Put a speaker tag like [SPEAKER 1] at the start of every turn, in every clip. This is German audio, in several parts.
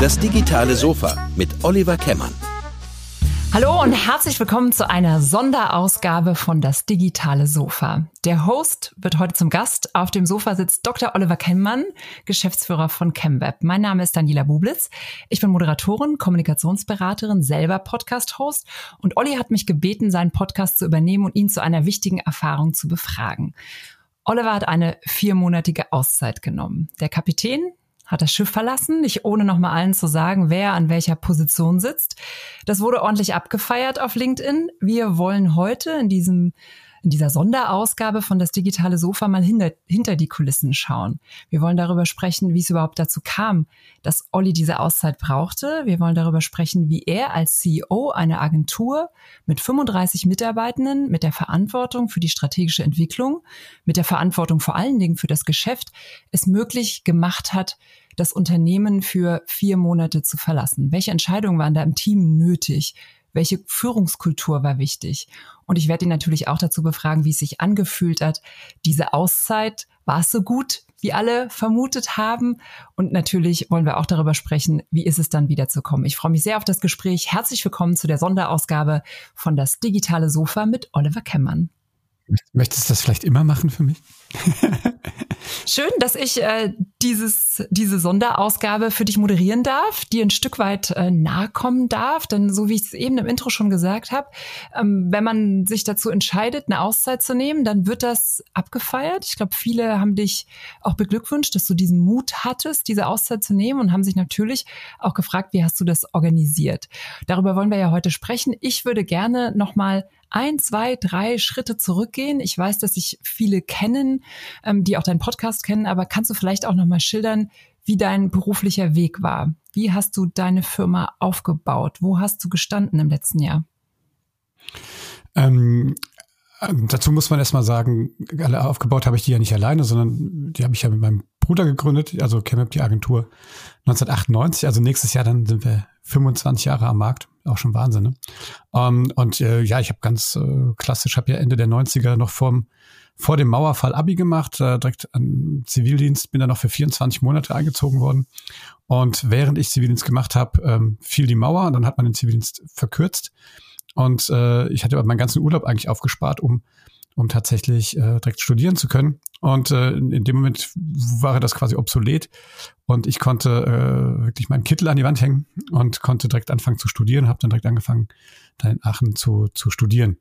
[SPEAKER 1] Das digitale Sofa mit Oliver Kemmern.
[SPEAKER 2] Hallo und herzlich willkommen zu einer Sonderausgabe von Das digitale Sofa. Der Host wird heute zum Gast. Auf dem Sofa sitzt Dr. Oliver Kemmmann, Geschäftsführer von ChemWeb. Mein Name ist Daniela Bublitz. Ich bin Moderatorin, Kommunikationsberaterin, selber Podcast-Host und Olli hat mich gebeten, seinen Podcast zu übernehmen und ihn zu einer wichtigen Erfahrung zu befragen. Oliver hat eine viermonatige Auszeit genommen. Der Kapitän hat das Schiff verlassen, nicht ohne nochmal allen zu sagen, wer an welcher Position sitzt. Das wurde ordentlich abgefeiert auf LinkedIn. Wir wollen heute in diesem in dieser Sonderausgabe von das digitale Sofa mal hinter, hinter die Kulissen schauen. Wir wollen darüber sprechen, wie es überhaupt dazu kam, dass Olli diese Auszeit brauchte. Wir wollen darüber sprechen, wie er als CEO einer Agentur mit 35 Mitarbeitenden, mit der Verantwortung für die strategische Entwicklung, mit der Verantwortung vor allen Dingen für das Geschäft, es möglich gemacht hat, das Unternehmen für vier Monate zu verlassen. Welche Entscheidungen waren da im Team nötig? welche Führungskultur war wichtig. Und ich werde ihn natürlich auch dazu befragen, wie es sich angefühlt hat. Diese Auszeit, war es so gut, wie alle vermutet haben? Und natürlich wollen wir auch darüber sprechen, wie ist es dann wieder zu kommen. Ich freue mich sehr auf das Gespräch. Herzlich willkommen zu der Sonderausgabe von Das digitale Sofa mit Oliver Kemmern.
[SPEAKER 3] Möchtest du das vielleicht immer machen für mich?
[SPEAKER 2] Schön, dass ich äh, dieses, diese Sonderausgabe für dich moderieren darf, dir ein Stück weit äh, nahe kommen darf. Denn so wie ich es eben im Intro schon gesagt habe, ähm, wenn man sich dazu entscheidet, eine Auszeit zu nehmen, dann wird das abgefeiert. Ich glaube, viele haben dich auch beglückwünscht, dass du diesen Mut hattest, diese Auszeit zu nehmen und haben sich natürlich auch gefragt, wie hast du das organisiert. Darüber wollen wir ja heute sprechen. Ich würde gerne nochmal ein, zwei, drei Schritte zurückgehen. Ich weiß, dass sich viele kennen, ähm, die auch deinen Podcast kennen, aber kannst du vielleicht auch nochmal schildern, wie dein beruflicher Weg war? Wie hast du deine Firma aufgebaut? Wo hast du gestanden im letzten Jahr?
[SPEAKER 3] Ähm, dazu muss man erstmal sagen, aufgebaut habe ich die ja nicht alleine, sondern die habe ich ja mit meinem Bruder gegründet, also ChemUp die Agentur 1998. Also nächstes Jahr dann sind wir 25 Jahre am Markt auch schon Wahnsinn. Ne? Um, ähm, und äh, ja, ich habe ganz äh, klassisch, habe ja Ende der 90er noch vorm, vor dem Mauerfall Abi gemacht, äh, direkt an Zivildienst, bin dann noch für 24 Monate eingezogen worden. Und während ich Zivildienst gemacht habe, ähm, fiel die Mauer und dann hat man den Zivildienst verkürzt. Und äh, ich hatte meinen ganzen Urlaub eigentlich aufgespart, um um tatsächlich äh, direkt studieren zu können. Und äh, in dem Moment war das quasi obsolet und ich konnte äh, wirklich meinen Kittel an die Wand hängen und konnte direkt anfangen zu studieren, habe dann direkt angefangen, dann in Aachen zu, zu studieren.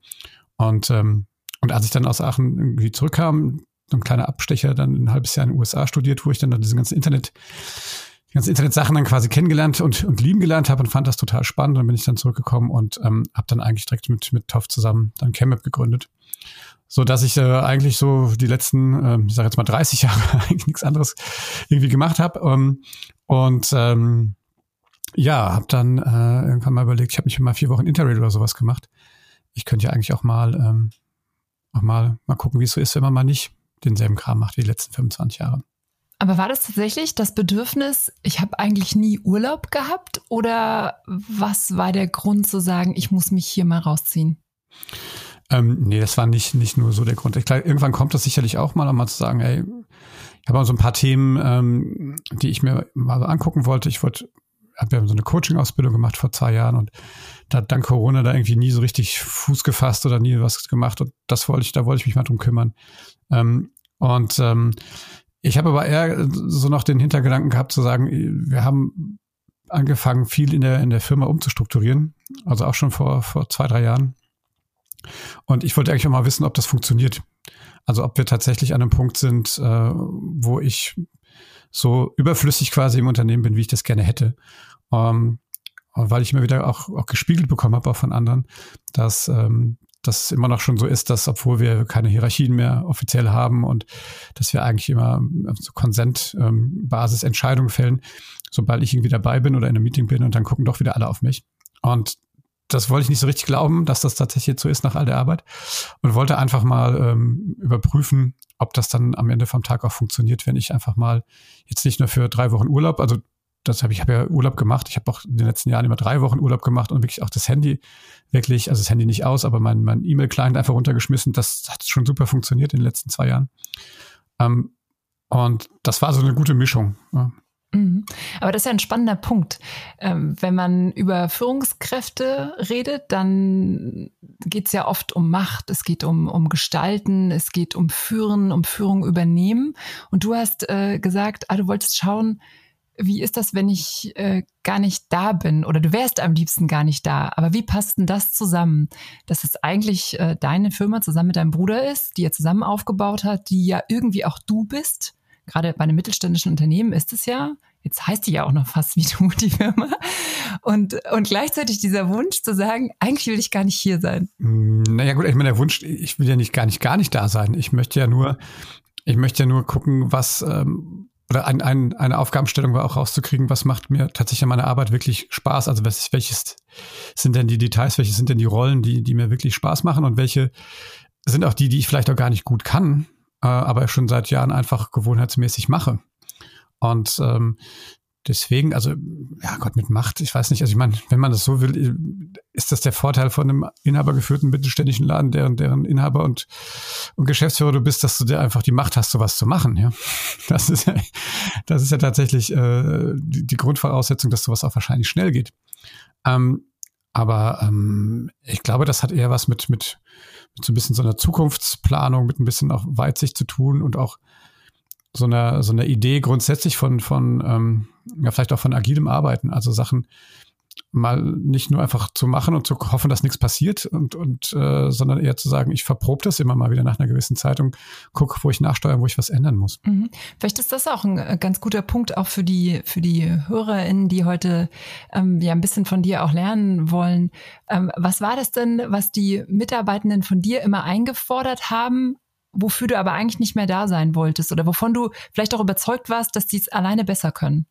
[SPEAKER 3] Und, ähm, und als ich dann aus Aachen irgendwie zurückkam, ein kleiner Abstecher, dann ein halbes Jahr in den USA studiert, wo ich dann, dann diese ganzen Internet die ganzen Internetsachen dann quasi kennengelernt und, und lieben gelernt habe und fand das total spannend. Dann bin ich dann zurückgekommen und ähm, habe dann eigentlich direkt mit, mit Toff zusammen dann ChemApp gegründet so dass ich äh, eigentlich so die letzten, äh, ich sage jetzt mal 30 Jahre eigentlich nichts anderes irgendwie gemacht habe ähm, und ähm, ja, habe dann äh, irgendwann mal überlegt, ich habe nicht mal vier Wochen Interrail oder sowas gemacht. Ich könnte ja eigentlich auch mal ähm, auch mal mal gucken, wie es so ist, wenn man mal nicht denselben Kram macht wie die letzten 25 Jahre.
[SPEAKER 2] Aber war das tatsächlich das Bedürfnis, ich habe eigentlich nie Urlaub gehabt oder was war der Grund zu sagen, ich muss mich hier mal rausziehen?
[SPEAKER 3] Ähm, nee, das war nicht, nicht nur so der Grund. Ich, klar, irgendwann kommt das sicherlich auch mal, um mal zu sagen, ey, ich habe auch so ein paar Themen, ähm, die ich mir mal angucken wollte. Ich wollte, habe ja so eine Coaching-Ausbildung gemacht vor zwei Jahren und da hat dank Corona da irgendwie nie so richtig Fuß gefasst oder nie was gemacht. Und das wollte ich, da wollte ich mich mal drum kümmern. Ähm, und ähm, ich habe aber eher so noch den Hintergedanken gehabt zu sagen, wir haben angefangen, viel in der, in der Firma umzustrukturieren. Also auch schon vor, vor zwei, drei Jahren. Und ich wollte eigentlich auch mal wissen, ob das funktioniert. Also ob wir tatsächlich an einem Punkt sind, äh, wo ich so überflüssig quasi im Unternehmen bin, wie ich das gerne hätte. Ähm, weil ich immer wieder auch, auch gespiegelt bekommen habe, auch von anderen, dass ähm, das immer noch schon so ist, dass obwohl wir keine Hierarchien mehr offiziell haben und dass wir eigentlich immer auf so Konsentbasis ähm, Entscheidungen fällen, sobald ich irgendwie dabei bin oder in einem Meeting bin und dann gucken doch wieder alle auf mich. Und das wollte ich nicht so richtig glauben, dass das tatsächlich so ist nach all der Arbeit und wollte einfach mal ähm, überprüfen, ob das dann am Ende vom Tag auch funktioniert, wenn ich einfach mal jetzt nicht nur für drei Wochen Urlaub, also das habe ich habe ja Urlaub gemacht. Ich habe auch in den letzten Jahren immer drei Wochen Urlaub gemacht und wirklich auch das Handy wirklich, also das Handy nicht aus, aber mein, mein E-Mail-Client einfach runtergeschmissen. Das hat schon super funktioniert in den letzten zwei Jahren. Ähm, Und das war so eine gute Mischung. Ja.
[SPEAKER 2] Mhm. Aber das ist ja ein spannender Punkt. Ähm, wenn man über Führungskräfte redet, dann geht es ja oft um Macht, es geht um, um Gestalten, es geht um Führen, um Führung übernehmen. Und du hast äh, gesagt, ah, du wolltest schauen, wie ist das, wenn ich äh, gar nicht da bin oder du wärst am liebsten gar nicht da. Aber wie passt denn das zusammen, dass es eigentlich äh, deine Firma zusammen mit deinem Bruder ist, die er zusammen aufgebaut hat, die ja irgendwie auch du bist? Gerade bei einem mittelständischen Unternehmen ist es ja, jetzt heißt die ja auch noch fast wie du, die Firma. Und, und gleichzeitig dieser Wunsch zu sagen, eigentlich will ich gar nicht hier sein.
[SPEAKER 3] Hm, naja gut, ich meine, der Wunsch, ich will ja nicht gar nicht gar nicht da sein. Ich möchte ja nur, ich möchte ja nur gucken, was ähm, oder ein, ein, eine Aufgabenstellung war auch rauszukriegen, was macht mir tatsächlich an meiner Arbeit wirklich Spaß. Also was, welches sind denn die Details, welche sind denn die Rollen, die, die mir wirklich Spaß machen und welche sind auch die, die ich vielleicht auch gar nicht gut kann, äh, aber schon seit Jahren einfach gewohnheitsmäßig mache. Und ähm, deswegen, also, ja Gott, mit Macht, ich weiß nicht, also ich meine, wenn man das so will, ist das der Vorteil von einem inhabergeführten mittelständischen Laden, deren, deren Inhaber und, und Geschäftsführer du bist, dass du dir einfach die Macht hast, sowas zu machen, ja. Das ist ja, das ist ja tatsächlich äh, die, die Grundvoraussetzung, dass sowas auch wahrscheinlich schnell geht. Ähm, aber ähm, ich glaube, das hat eher was mit, mit, mit so ein bisschen so einer Zukunftsplanung, mit ein bisschen auch Weitsicht zu tun und auch so einer so einer Idee grundsätzlich von von ähm, ja vielleicht auch von agilem Arbeiten, also Sachen mal nicht nur einfach zu machen und zu hoffen, dass nichts passiert und und äh, sondern eher zu sagen, ich verprobe das immer mal wieder nach einer gewissen Zeit und gucke, wo ich nachsteuern, wo ich was ändern muss.
[SPEAKER 2] Mhm. Vielleicht ist das auch ein äh, ganz guter Punkt auch für die für die HörerInnen, die heute ähm, ja ein bisschen von dir auch lernen wollen. Ähm, was war das denn, was die Mitarbeitenden von dir immer eingefordert haben wofür du aber eigentlich nicht mehr da sein wolltest oder wovon du vielleicht auch überzeugt warst, dass die es alleine besser können?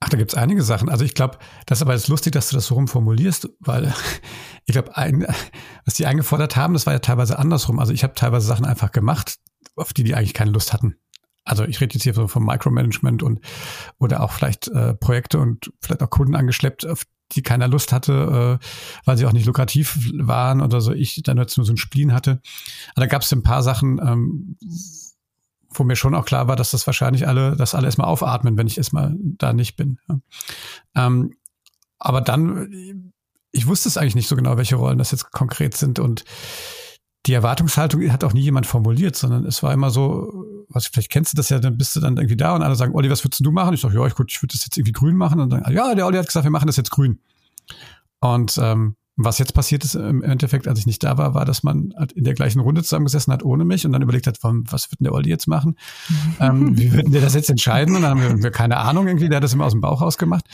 [SPEAKER 3] Ach, da gibt's einige Sachen. Also ich glaube, das ist aber jetzt lustig, dass du das so rumformulierst, weil ich glaube, was die eingefordert haben, das war ja teilweise andersrum. Also ich habe teilweise Sachen einfach gemacht, auf die die eigentlich keine Lust hatten. Also ich rede jetzt hier so vom Micromanagement und oder auch vielleicht äh, Projekte und vielleicht auch Kunden angeschleppt, auf die keiner Lust hatte, äh, weil sie auch nicht lukrativ waren oder so, ich dann jetzt nur so ein Spleen hatte. Aber da gab es ein paar Sachen, ähm, wo mir schon auch klar war, dass das wahrscheinlich alle, dass alle erstmal aufatmen, wenn ich erstmal da nicht bin. Ähm, aber dann, ich wusste es eigentlich nicht so genau, welche Rollen das jetzt konkret sind und die Erwartungshaltung hat auch nie jemand formuliert, sondern es war immer so, was vielleicht kennst du das ja, dann bist du dann irgendwie da und alle sagen, Olli, was würdest du machen? Ich sage, ja, ich, gut, ich würde das jetzt irgendwie grün machen und dann, ja, der Olli hat gesagt, wir machen das jetzt grün. Und ähm, was jetzt passiert ist im Endeffekt, als ich nicht da war, war, dass man halt in der gleichen Runde zusammengesessen hat ohne mich und dann überlegt hat, was wird denn der Olli jetzt machen? ähm, wie würden der das jetzt entscheiden? Und dann haben wir keine Ahnung irgendwie, der hat das immer aus dem Bauch rausgemacht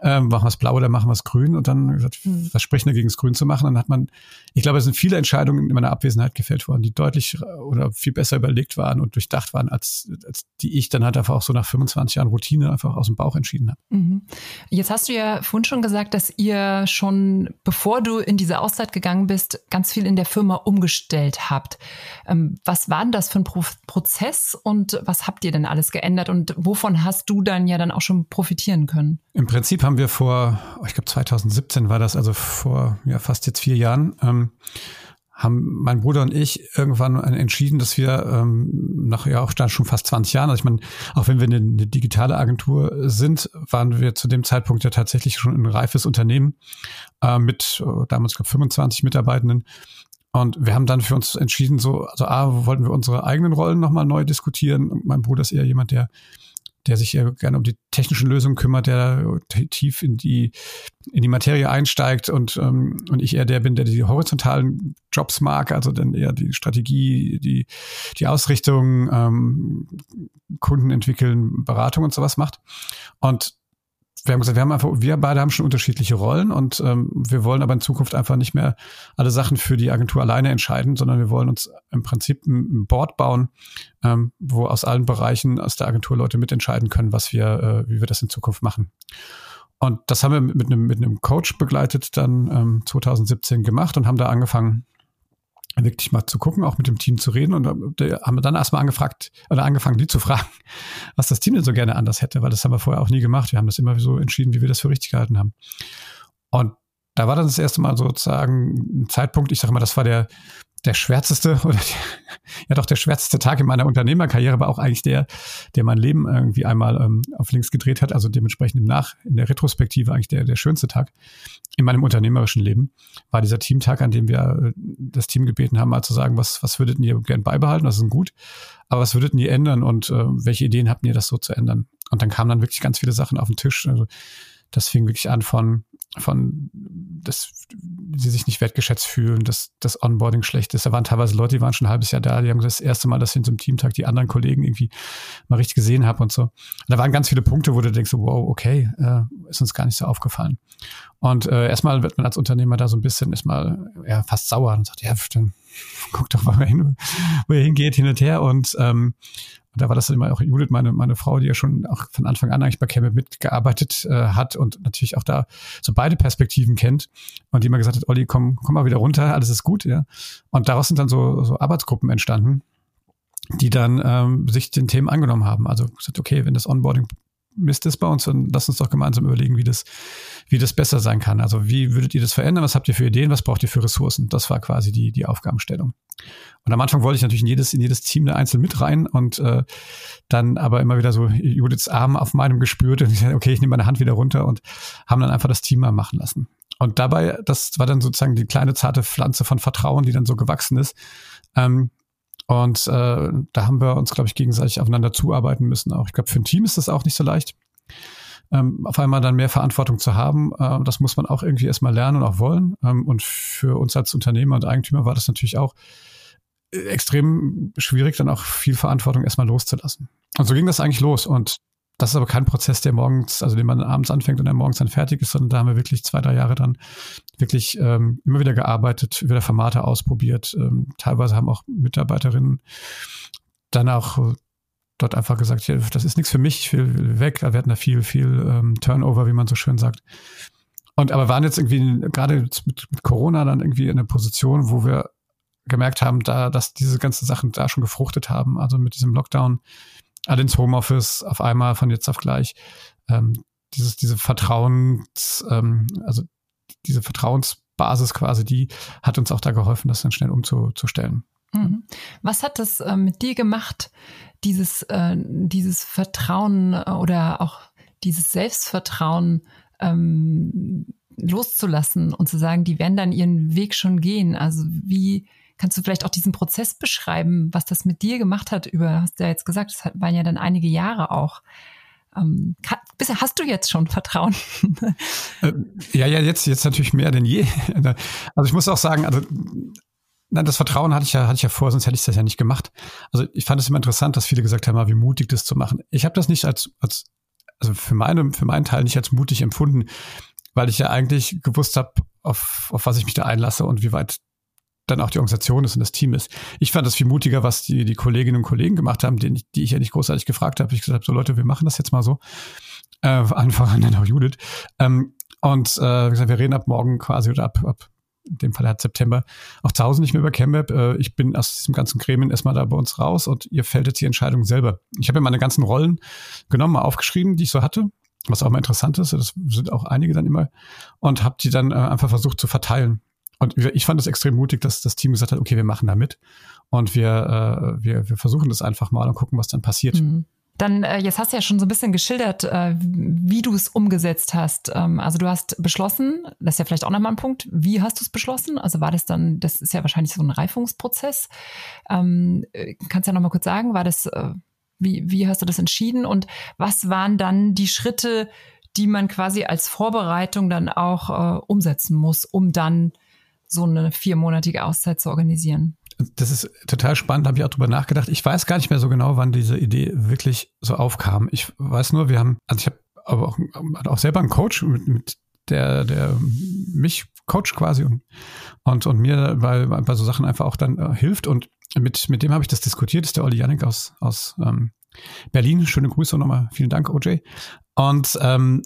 [SPEAKER 3] ähm, machen wir es blau oder machen wir es grün und dann gesagt, hm. was spricht dagegen, es grün zu machen? Dann hat man, ich glaube, es sind viele Entscheidungen in meiner Abwesenheit gefällt worden, die deutlich oder viel besser überlegt waren und durchdacht waren, als, als die ich dann halt einfach auch so nach 25 Jahren Routine einfach aus dem Bauch entschieden habe. Mhm.
[SPEAKER 2] Jetzt hast du ja vorhin schon gesagt, dass ihr schon, bevor du in diese Auszeit gegangen bist, ganz viel in der Firma umgestellt habt. Ähm, was war denn das für ein Pro Prozess und was habt ihr denn alles geändert und wovon hast du dann ja dann auch schon profitieren können?
[SPEAKER 3] Im Prinzip haben wir vor, ich glaube 2017 war das, also vor ja fast jetzt vier Jahren, ähm, haben mein Bruder und ich irgendwann entschieden, dass wir ähm, nach ja auch schon fast 20 Jahren, also ich meine, auch wenn wir eine, eine, digitale Agentur sind, waren wir zu dem Zeitpunkt ja tatsächlich schon ein reifes Unternehmen äh, mit äh, damals glaube 25 Mitarbeitenden. Und wir haben dann für uns entschieden, so, also A, wollten wir unsere eigenen Rollen nochmal neu diskutieren. Mein Bruder ist eher jemand, der der sich gerne um die technischen Lösungen kümmert, der tief in die, in die Materie einsteigt und, ähm, und ich eher der bin, der die horizontalen Jobs mag, also dann eher die Strategie, die, die Ausrichtung, ähm, Kunden entwickeln, Beratung und sowas macht. Und wir haben gesagt, wir haben einfach, wir beide haben schon unterschiedliche Rollen und ähm, wir wollen aber in Zukunft einfach nicht mehr alle Sachen für die Agentur alleine entscheiden, sondern wir wollen uns im Prinzip ein Board bauen, ähm, wo aus allen Bereichen aus der Agentur Leute mitentscheiden können, was wir, äh, wie wir das in Zukunft machen. Und das haben wir mit einem, mit einem Coach begleitet dann ähm, 2017 gemacht und haben da angefangen, wirklich mal zu gucken, auch mit dem Team zu reden. Und da haben wir dann erstmal angefragt oder angefangen, die zu fragen, was das Team denn so gerne anders hätte, weil das haben wir vorher auch nie gemacht. Wir haben das immer so entschieden, wie wir das für richtig gehalten haben. Und da war dann das erste Mal sozusagen ein Zeitpunkt, ich sage mal, das war der, der schwärzeste oder ja doch der schwärzeste Tag in meiner Unternehmerkarriere, aber auch eigentlich der, der mein Leben irgendwie einmal ähm, auf links gedreht hat. Also dementsprechend im Nach, in der Retrospektive eigentlich der, der schönste Tag in meinem unternehmerischen Leben war dieser Teamtag, an dem wir äh, das Team gebeten haben, mal zu sagen, was, was würdet ihr gern beibehalten? Das ist gut. Aber was würdet ihr ändern und äh, welche Ideen habt ihr, das so zu ändern? Und dann kamen dann wirklich ganz viele Sachen auf den Tisch. Also das fing wirklich an von von, dass sie sich nicht wertgeschätzt fühlen, dass das Onboarding schlecht ist. Da waren teilweise Leute, die waren schon ein halbes Jahr da, die haben das erste Mal, dass ich in so einem Teamtag die anderen Kollegen irgendwie mal richtig gesehen habe und so. Und da waren ganz viele Punkte, wo du denkst, wow, okay, äh, ist uns gar nicht so aufgefallen. Und äh, erstmal wird man als Unternehmer da so ein bisschen erstmal ja, fast sauer und sagt, ja, dann guck doch mal hin, wo ihr hingeht, hin und her. Und ähm, da war das immer auch Judith, meine, meine Frau, die ja schon auch von Anfang an eigentlich bei Camel mitgearbeitet äh, hat und natürlich auch da so beide Perspektiven kennt und die immer gesagt hat, Olli, komm, komm mal wieder runter, alles ist gut, ja. Und daraus sind dann so, so Arbeitsgruppen entstanden, die dann ähm, sich den Themen angenommen haben. Also gesagt, okay, wenn das Onboarding Mist ist bei uns und lass uns doch gemeinsam überlegen, wie das, wie das besser sein kann. Also wie würdet ihr das verändern? Was habt ihr für Ideen? Was braucht ihr für Ressourcen? Das war quasi die, die Aufgabenstellung. Und am Anfang wollte ich natürlich in jedes, in jedes Team da einzeln mit rein und äh, dann aber immer wieder so Judiths Arm auf meinem gespürt und ich sagte, okay, ich nehme meine Hand wieder runter und haben dann einfach das Team mal machen lassen. Und dabei, das war dann sozusagen die kleine zarte Pflanze von Vertrauen, die dann so gewachsen ist. Ähm, und äh, da haben wir uns, glaube ich, gegenseitig aufeinander zuarbeiten müssen. Auch ich glaube, für ein Team ist das auch nicht so leicht. Ähm, auf einmal dann mehr Verantwortung zu haben, äh, das muss man auch irgendwie erstmal lernen und auch wollen. Ähm, und für uns als Unternehmer und Eigentümer war das natürlich auch äh, extrem schwierig, dann auch viel Verantwortung erstmal loszulassen. Und so ging das eigentlich los. Und das ist aber kein Prozess, der morgens, also den man abends anfängt und der morgens dann fertig ist, sondern da haben wir wirklich zwei, drei Jahre dann wirklich ähm, immer wieder gearbeitet, wieder Formate ausprobiert. Ähm, teilweise haben auch Mitarbeiterinnen dann auch dort einfach gesagt, ja, das ist nichts für mich, ich will weg. Wir hatten da viel, viel ähm, Turnover, wie man so schön sagt. Und aber waren jetzt irgendwie gerade mit, mit Corona dann irgendwie in einer Position, wo wir gemerkt haben, da, dass diese ganzen Sachen da schon gefruchtet haben. Also mit diesem Lockdown alle ins Homeoffice auf einmal von jetzt auf gleich. Ähm, dieses, diese Vertrauens, ähm, also diese Vertrauensbasis quasi, die hat uns auch da geholfen, das dann schnell umzustellen.
[SPEAKER 2] Mhm. Was hat das äh, mit dir gemacht, dieses, äh, dieses Vertrauen äh, oder auch dieses Selbstvertrauen ähm, loszulassen und zu sagen, die werden dann ihren Weg schon gehen? Also wie Kannst du vielleicht auch diesen Prozess beschreiben, was das mit dir gemacht hat? Über, hast du ja jetzt gesagt, es waren ja dann einige Jahre auch. Ähm, hast du jetzt schon Vertrauen?
[SPEAKER 3] Äh, ja, ja, jetzt, jetzt natürlich mehr denn je. Also ich muss auch sagen, also Nein, das Vertrauen hatte ich ja, hatte ich ja vor, sonst hätte ich das ja nicht gemacht. Also ich fand es immer interessant, dass viele gesagt haben, ah, wie mutig das zu machen. Ich habe das nicht als, als, also für meine, für meinen Teil nicht als mutig empfunden, weil ich ja eigentlich gewusst habe, auf, auf was ich mich da einlasse und wie weit dann auch die Organisation ist und das Team ist. Ich fand das viel mutiger, was die, die Kolleginnen und Kollegen gemacht haben, die, die ich ja nicht großartig gefragt habe. Ich gesagt habe, so Leute, wir machen das jetzt mal so. Äh, Anfang dann auch Judith. Ähm, und äh, gesagt, wir reden ab morgen quasi oder ab, ab in dem Fall hat September auch zu Hause nicht mehr über ChemWeb. Äh, ich bin aus diesem ganzen Gremien erstmal da bei uns raus und ihr fällt jetzt die Entscheidung selber. Ich habe ja meine ganzen Rollen genommen, mal aufgeschrieben, die ich so hatte, was auch mal interessant ist. Das sind auch einige dann immer und habe die dann äh, einfach versucht zu verteilen. Und ich fand es extrem mutig, dass das Team gesagt hat, okay, wir machen da mit und wir, äh, wir, wir versuchen das einfach mal und gucken, was dann passiert. Mhm.
[SPEAKER 2] Dann, äh, jetzt hast du ja schon so ein bisschen geschildert, äh, wie du es umgesetzt hast. Ähm, also du hast beschlossen, das ist ja vielleicht auch nochmal ein Punkt, wie hast du es beschlossen? Also war das dann, das ist ja wahrscheinlich so ein Reifungsprozess. Ähm, äh, kannst du ja nochmal kurz sagen, war das, äh, wie, wie hast du das entschieden und was waren dann die Schritte, die man quasi als Vorbereitung dann auch äh, umsetzen muss, um dann so eine viermonatige Auszeit zu organisieren.
[SPEAKER 3] Das ist total spannend, habe ich auch drüber nachgedacht. Ich weiß gar nicht mehr so genau, wann diese Idee wirklich so aufkam. Ich weiß nur, wir haben, also ich habe aber auch, auch selber einen Coach, mit, mit der, der mich coacht quasi und, und, und mir bei, bei so Sachen einfach auch dann äh, hilft. Und mit, mit dem habe ich das diskutiert, das ist der Olli Janik aus, aus ähm, Berlin. Schöne Grüße nochmal. Vielen Dank, OJ. Und ähm,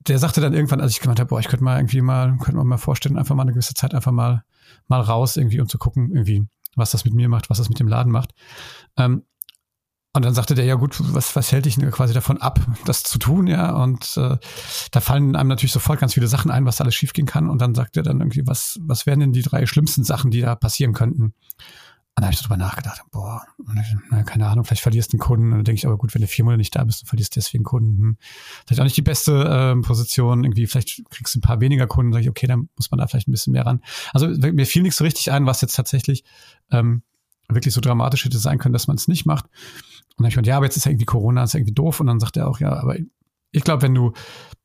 [SPEAKER 3] der sagte dann irgendwann, als ich gemeint habe, boah, ich könnte mal irgendwie mal, könnte man mal vorstellen, einfach mal eine gewisse Zeit einfach mal, mal raus irgendwie, um zu gucken, irgendwie, was das mit mir macht, was das mit dem Laden macht. Ähm, Und dann sagte der, ja gut, was, was hält dich denn quasi davon ab, das zu tun, ja? Und äh, da fallen einem natürlich sofort ganz viele Sachen ein, was alles schiefgehen kann. Und dann sagt er dann irgendwie, was, was wären denn die drei schlimmsten Sachen, die da passieren könnten? Und dann habe ich so drüber nachgedacht, boah, keine Ahnung, vielleicht verlierst du einen Kunden. Und dann denke ich, aber gut, wenn du vier Monate nicht da bist, dann verlierst deswegen Kunden. Hm. Vielleicht auch nicht die beste äh, Position, irgendwie, vielleicht kriegst du ein paar weniger Kunden, sage ich, okay, dann muss man da vielleicht ein bisschen mehr ran. Also mir fiel nichts so richtig ein, was jetzt tatsächlich ähm, wirklich so dramatisch hätte sein können, dass man es nicht macht. Und dann habe ich gedacht, ja, aber jetzt ist ja irgendwie Corona, ist ja irgendwie doof. Und dann sagt er auch, ja, aber ich glaube, wenn du,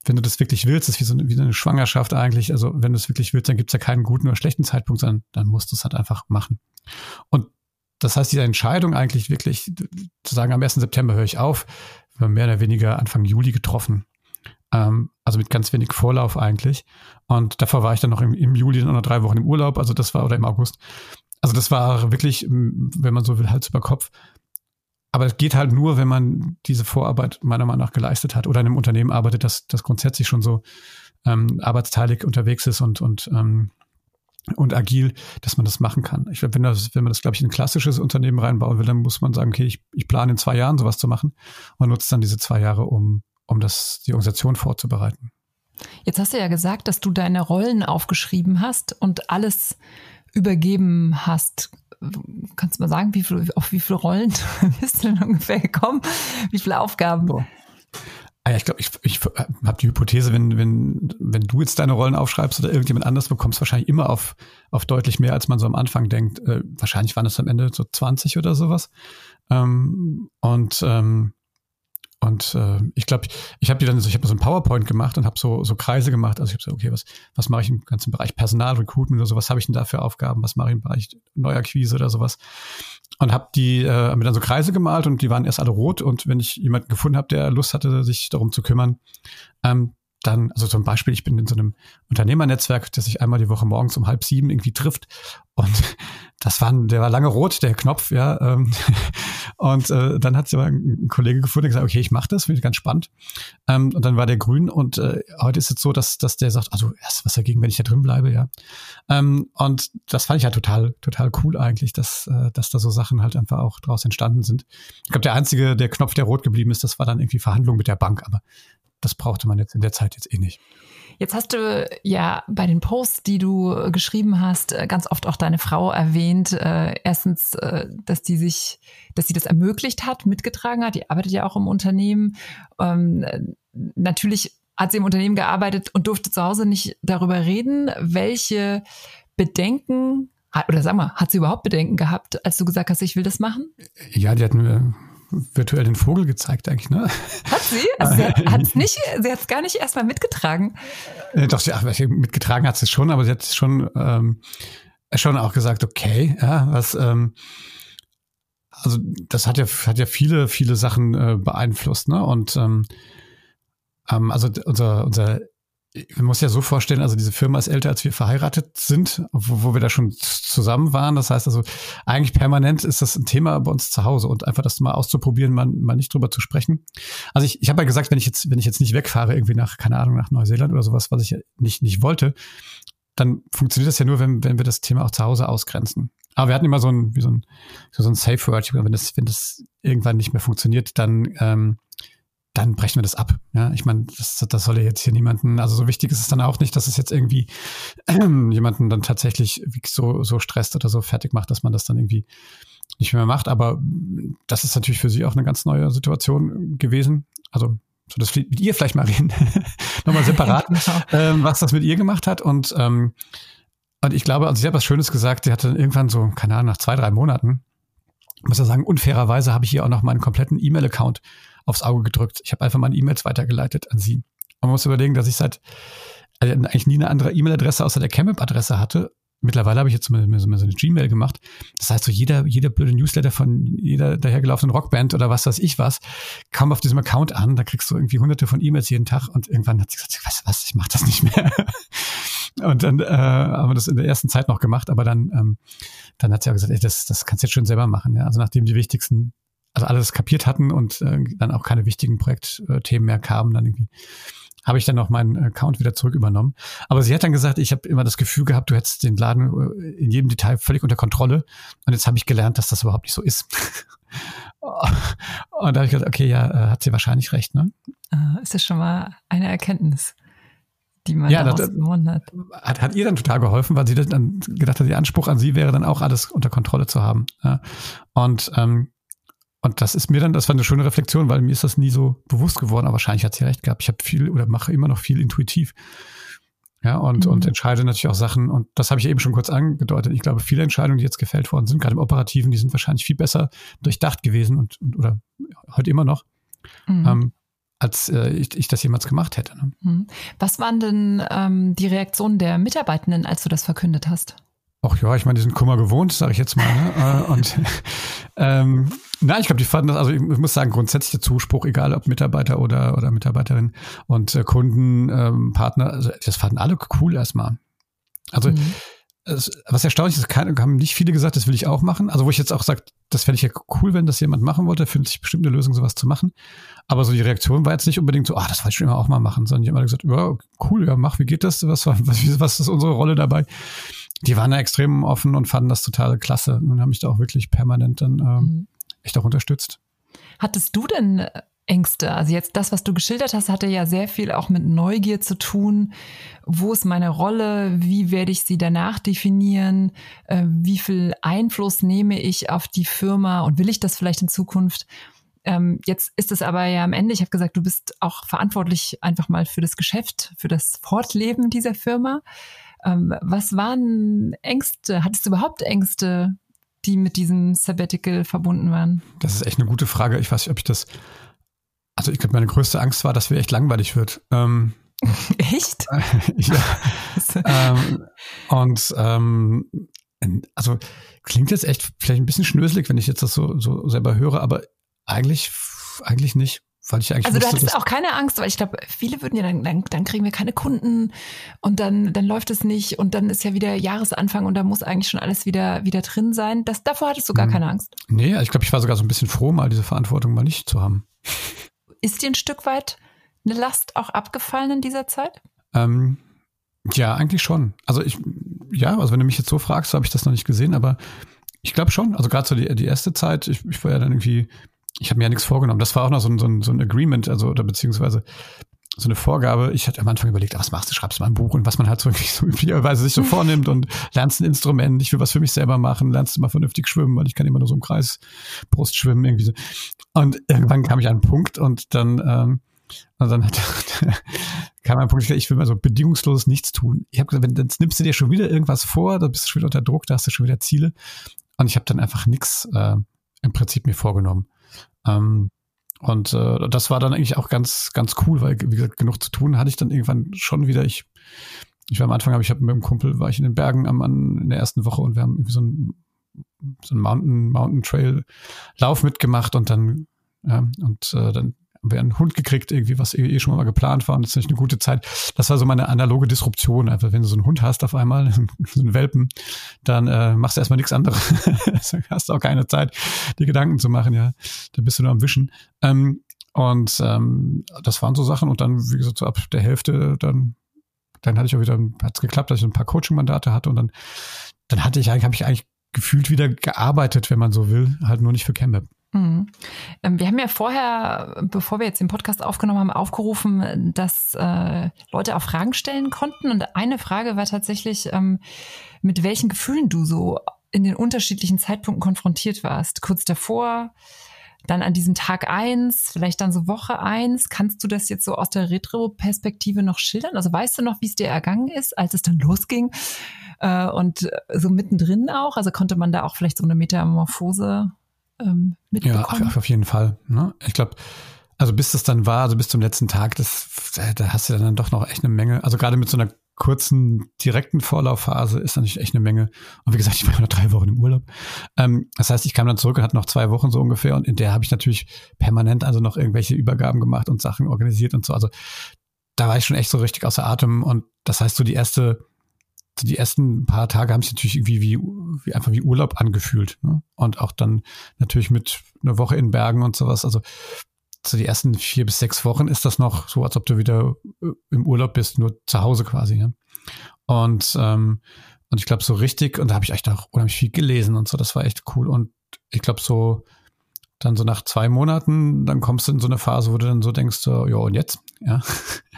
[SPEAKER 3] wenn du das wirklich willst, ist wie so eine, wie eine Schwangerschaft eigentlich. Also wenn du es wirklich willst, dann gibt es ja keinen guten oder schlechten Zeitpunkt, sondern dann musst du es halt einfach machen. Und das heißt, diese Entscheidung eigentlich wirklich zu sagen, am 1. September höre ich auf, wir mehr oder weniger Anfang Juli getroffen. Ähm, also mit ganz wenig Vorlauf eigentlich. Und davor war ich dann noch im, im Juli noch drei Wochen im Urlaub, also das war, oder im August. Also das war wirklich, wenn man so will, Hals über Kopf. Aber es geht halt nur, wenn man diese Vorarbeit meiner Meinung nach geleistet hat oder in einem Unternehmen arbeitet, das, das grundsätzlich schon so ähm, arbeitsteilig unterwegs ist und, und, ähm, und agil, dass man das machen kann. Ich glaube, wenn, das, wenn man das, glaube ich, in ein klassisches Unternehmen reinbauen will, dann muss man sagen, okay, ich, ich plane in zwei Jahren sowas zu machen und nutze dann diese zwei Jahre, um, um das, die Organisation vorzubereiten.
[SPEAKER 2] Jetzt hast du ja gesagt, dass du deine Rollen aufgeschrieben hast und alles übergeben hast. Kannst du mal sagen, wie viel, auf wie viele Rollen bist du denn ungefähr gekommen? Wie viele Aufgaben? Boah.
[SPEAKER 3] Ah ja, ich glaube, ich, ich habe die Hypothese, wenn, wenn, wenn du jetzt deine Rollen aufschreibst oder irgendjemand anders bekommst, wahrscheinlich immer auf, auf deutlich mehr, als man so am Anfang denkt. Äh, wahrscheinlich waren es am Ende so 20 oder sowas. Ähm, und ähm, und äh, ich glaube, ich habe die dann so, ich habe so ein PowerPoint gemacht und habe so, so Kreise gemacht. Also ich habe so, okay, was, was mache ich im ganzen Bereich Personal, Recruitment oder so, was habe ich denn da für Aufgaben, was mache ich im Bereich Neuakquise oder sowas. Und habe die äh, mir dann so Kreise gemalt und die waren erst alle rot. Und wenn ich jemanden gefunden habe, der Lust hatte, sich darum zu kümmern, ähm, dann, also zum Beispiel, ich bin in so einem Unternehmernetzwerk, das sich einmal die Woche morgens um halb sieben irgendwie trifft. Und das war, der war lange rot, der Knopf, ja. Ähm, und äh, dann hat sich aber ein Kollege gefunden, der gesagt, okay, ich mache das, finde ich ganz spannend. Ähm, und dann war der grün und äh, heute ist es so, dass, dass der sagt, also erst was dagegen, wenn ich da drin bleibe, ja. Ähm, und das fand ich halt total, total cool eigentlich, dass, äh, dass da so Sachen halt einfach auch draus entstanden sind. Ich glaube, der einzige, der Knopf, der rot geblieben ist, das war dann irgendwie Verhandlung mit der Bank, aber das brauchte man jetzt in der Zeit jetzt eh nicht.
[SPEAKER 2] Jetzt hast du ja bei den Posts, die du geschrieben hast, äh, ganz oft auch deine Frau erwähnt. Äh, erstens, äh, dass die sich, dass sie das ermöglicht hat, mitgetragen hat. Die arbeitet ja auch im Unternehmen. Ähm, natürlich hat sie im Unternehmen gearbeitet und durfte zu Hause nicht darüber reden. Welche Bedenken oder sag mal, hat sie überhaupt Bedenken gehabt, als du gesagt hast, ich will das machen?
[SPEAKER 3] Ja, die hat mir virtuell den Vogel gezeigt eigentlich, ne?
[SPEAKER 2] Hat sie? Also sie hat es nicht, sie hat es gar nicht erstmal mitgetragen.
[SPEAKER 3] Äh, doch, sie, ach, mitgetragen hat sie schon, aber sie hat schon, ähm, schon auch gesagt, okay, ja, was, ähm, also das hat ja, hat ja viele, viele Sachen äh, beeinflusst, ne? Und ähm, ähm, also unser, unser man muss ja so vorstellen, also diese Firma ist älter, als wir verheiratet sind, wo, wo wir da schon zusammen waren. Das heißt also, eigentlich permanent ist das ein Thema bei uns zu Hause und einfach das mal auszuprobieren, mal, mal nicht drüber zu sprechen. Also ich, ich habe ja gesagt, wenn ich jetzt, wenn ich jetzt nicht wegfahre, irgendwie nach, keine Ahnung, nach Neuseeland oder sowas, was ich nicht, nicht wollte, dann funktioniert das ja nur, wenn, wenn wir das Thema auch zu Hause ausgrenzen. Aber wir hatten immer so ein, wie so ein, so ein Safe Word. Wenn das, wenn das irgendwann nicht mehr funktioniert, dann ähm, dann brechen wir das ab. Ja, ich meine, das, das soll ja jetzt hier niemanden, also so wichtig ist es dann auch nicht, dass es jetzt irgendwie äh, jemanden dann tatsächlich so, so stresst oder so fertig macht, dass man das dann irgendwie nicht mehr macht. Aber das ist natürlich für sie auch eine ganz neue Situation gewesen. Also so das mit ihr vielleicht mal reden, nochmal separat, genau. ähm, was das mit ihr gemacht hat. Und, ähm, und ich glaube, also sie hat was Schönes gesagt, sie hatte irgendwann so, keine Ahnung, nach zwei, drei Monaten, muss ja sagen, unfairerweise habe ich hier auch noch meinen kompletten E-Mail-Account aufs Auge gedrückt. Ich habe einfach meine E-Mails weitergeleitet an sie. Und man muss überlegen, dass ich seit also eigentlich nie eine andere E-Mail-Adresse außer der CamUp-Adresse hatte. Mittlerweile habe ich jetzt mal so eine Gmail gemacht. Das heißt, so jeder, jeder blöde Newsletter von jeder dahergelaufenen Rockband oder was weiß ich was, kam auf diesem Account an. Da kriegst du irgendwie hunderte von E-Mails jeden Tag und irgendwann hat sie gesagt, was, was, ich mach das nicht mehr. und dann äh, haben wir das in der ersten Zeit noch gemacht, aber dann, ähm, dann hat sie auch gesagt, ey, das, das kannst du jetzt schon selber machen. Ja? Also nachdem die wichtigsten also alles kapiert hatten und äh, dann auch keine wichtigen Projektthemen mehr kamen, dann irgendwie habe ich dann auch meinen Account wieder zurück übernommen. Aber sie hat dann gesagt, ich habe immer das Gefühl gehabt, du hättest den Laden äh, in jedem Detail völlig unter Kontrolle. Und jetzt habe ich gelernt, dass das überhaupt nicht so ist. Und da habe ich gedacht, okay, ja, äh, hat sie wahrscheinlich recht, ne?
[SPEAKER 2] Äh, ist das schon mal eine Erkenntnis, die man ja, daraus gewonnen hat.
[SPEAKER 3] hat. Hat ihr dann total geholfen, weil sie dann gedacht hat, der Anspruch an sie wäre dann auch alles unter Kontrolle zu haben. Ja. Und ähm, und das ist mir dann, das war eine schöne Reflexion, weil mir ist das nie so bewusst geworden, aber wahrscheinlich hat sie recht gehabt. Ich habe viel oder mache immer noch viel intuitiv. Ja, und, mhm. und entscheide natürlich auch Sachen, und das habe ich eben schon kurz angedeutet. Ich glaube, viele Entscheidungen, die jetzt gefällt worden sind, gerade im Operativen, die sind wahrscheinlich viel besser durchdacht gewesen und, und oder heute immer noch, mhm. ähm, als äh, ich, ich das jemals gemacht hätte. Ne?
[SPEAKER 2] Mhm. Was waren denn ähm, die Reaktionen der Mitarbeitenden, als du das verkündet hast?
[SPEAKER 3] Ach ja, ich meine, die sind Kummer gewohnt, sage ich jetzt mal. Ne? Äh, und ähm, na, ich glaube, die fanden das, also ich muss sagen, grundsätzlich der Zuspruch, egal ob Mitarbeiter oder, oder Mitarbeiterin und äh, Kunden, ähm, Partner, also das fanden alle cool erstmal. Also mhm. es, was erstaunlich ist, keine, haben nicht viele gesagt, das will ich auch machen. Also wo ich jetzt auch sage, das fände ich ja cool, wenn das jemand machen wollte, findet sich bestimmt eine Lösung, sowas zu machen. Aber so die Reaktion war jetzt nicht unbedingt so, ah, das wollte ich schon immer auch mal machen, sondern die haben alle gesagt, ja, cool, ja, mach, wie geht das? Was, was, was ist unsere Rolle dabei? die waren da extrem offen und fanden das total klasse und haben mich da auch wirklich permanent dann ähm, mhm. Echt auch unterstützt.
[SPEAKER 2] Hattest du denn Ängste? Also jetzt das, was du geschildert hast, hatte ja sehr viel auch mit Neugier zu tun. Wo ist meine Rolle? Wie werde ich sie danach definieren? Äh, wie viel Einfluss nehme ich auf die Firma und will ich das vielleicht in Zukunft? Ähm, jetzt ist es aber ja am Ende, ich habe gesagt, du bist auch verantwortlich einfach mal für das Geschäft, für das Fortleben dieser Firma. Ähm, was waren Ängste? Hattest du überhaupt Ängste, die mit diesem Sabbatical verbunden waren?
[SPEAKER 3] Das ist echt eine gute Frage. Ich weiß nicht, ob ich das. Also ich glaube, meine größte Angst war, dass mir echt langweilig wird. Ähm,
[SPEAKER 2] echt?
[SPEAKER 3] ja. ähm, und ähm, also klingt jetzt echt vielleicht ein bisschen schnöselig, wenn ich jetzt das so, so selber höre, aber eigentlich, eigentlich nicht weil ich eigentlich
[SPEAKER 2] Also
[SPEAKER 3] du
[SPEAKER 2] hattest auch keine Angst, weil ich glaube, viele würden ja dann, dann, dann kriegen wir keine Kunden und dann, dann läuft es nicht und dann ist ja wieder Jahresanfang und da muss eigentlich schon alles wieder, wieder drin sein. Das, davor hattest du gar hm. keine Angst.
[SPEAKER 3] Nee, ich glaube, ich war sogar so ein bisschen froh, mal diese Verantwortung mal nicht zu haben.
[SPEAKER 2] Ist dir ein Stück weit eine Last auch abgefallen in dieser Zeit?
[SPEAKER 3] Ähm, ja, eigentlich schon. Also ich, ja, also wenn du mich jetzt so fragst, so habe ich das noch nicht gesehen, aber ich glaube schon. Also gerade so die, die erste Zeit, ich, ich war ja dann irgendwie ich habe mir ja nichts vorgenommen. Das war auch noch so ein, so ein, so ein Agreement, also oder beziehungsweise so eine Vorgabe. Ich hatte am Anfang überlegt, was machst du? Schreibst du mal ein Buch und was man halt so, so üblicherweise sich so vornimmt und lernst ein Instrument. Ich will was für mich selber machen, lernst mal vernünftig schwimmen, weil ich kann immer nur so im Kreis Brust schwimmen irgendwie so. Und irgendwann kam ich an einen Punkt und dann, ähm, und dann hat, kam ein Punkt, ich will mal so bedingungsloses Nichts tun. Ich habe gesagt, wenn, dann nimmst du dir schon wieder irgendwas vor, da bist du schon wieder unter Druck, da hast du schon wieder Ziele. Und ich habe dann einfach nichts äh, im Prinzip mir vorgenommen. Ähm, und äh, das war dann eigentlich auch ganz, ganz cool, weil, wie gesagt, genug zu tun hatte ich dann irgendwann schon wieder. Ich, ich war am Anfang, aber ich habe mit dem Kumpel, war ich in den Bergen am, an, in der ersten Woche und wir haben irgendwie so ein so ein Mountain, Mountain Trail Lauf mitgemacht und dann, ja, und äh, dann wir einen Hund gekriegt, irgendwie, was eh, eh schon mal geplant war und jetzt nicht eine gute Zeit. Das war so meine analoge Disruption. Einfach, wenn du so einen Hund hast auf einmal, so einen Welpen, dann äh, machst du erstmal nichts anderes. hast du auch keine Zeit, dir Gedanken zu machen, ja. Da bist du nur am Wischen. Ähm, und ähm, das waren so Sachen und dann, wie gesagt, so ab der Hälfte, dann, dann hatte ich auch wieder, hat es geklappt, dass ich ein paar Coaching-Mandate hatte und dann, dann hatte ich eigentlich, habe ich eigentlich gefühlt wieder gearbeitet, wenn man so will, halt nur nicht für ChemWeb.
[SPEAKER 2] Mhm. Ähm, wir haben ja vorher, bevor wir jetzt den Podcast aufgenommen haben, aufgerufen, dass äh, Leute auch Fragen stellen konnten. Und eine Frage war tatsächlich, ähm, mit welchen Gefühlen du so in den unterschiedlichen Zeitpunkten konfrontiert warst. Kurz davor, dann an diesem Tag eins, vielleicht dann so Woche eins. Kannst du das jetzt so aus der Retro-Perspektive noch schildern? Also weißt du noch, wie es dir ergangen ist, als es dann losging? Äh, und so mittendrin auch? Also konnte man da auch vielleicht so eine Metamorphose ähm, mitbekommen.
[SPEAKER 3] Ja, auf, auf jeden Fall. Ne? Ich glaube, also bis das dann war, also bis zum letzten Tag, das, da hast du dann doch noch echt eine Menge. Also gerade mit so einer kurzen, direkten Vorlaufphase ist natürlich echt eine Menge. Und wie gesagt, ich war nur drei Wochen im Urlaub. Ähm, das heißt, ich kam dann zurück und hatte noch zwei Wochen so ungefähr. Und in der habe ich natürlich permanent also noch irgendwelche Übergaben gemacht und Sachen organisiert und so. Also da war ich schon echt so richtig außer Atem. Und das heißt, so die erste die ersten paar Tage haben sich natürlich irgendwie wie, wie einfach wie Urlaub angefühlt. Ne? Und auch dann natürlich mit einer Woche in Bergen und sowas. Also so die ersten vier bis sechs Wochen ist das noch so, als ob du wieder äh, im Urlaub bist, nur zu Hause quasi. Ja? Und, ähm, und ich glaube, so richtig, und da habe ich echt auch unheimlich viel gelesen und so, das war echt cool. Und ich glaube, so dann so nach zwei Monaten, dann kommst du in so eine Phase, wo du dann so denkst, so, ja, und jetzt? Ja.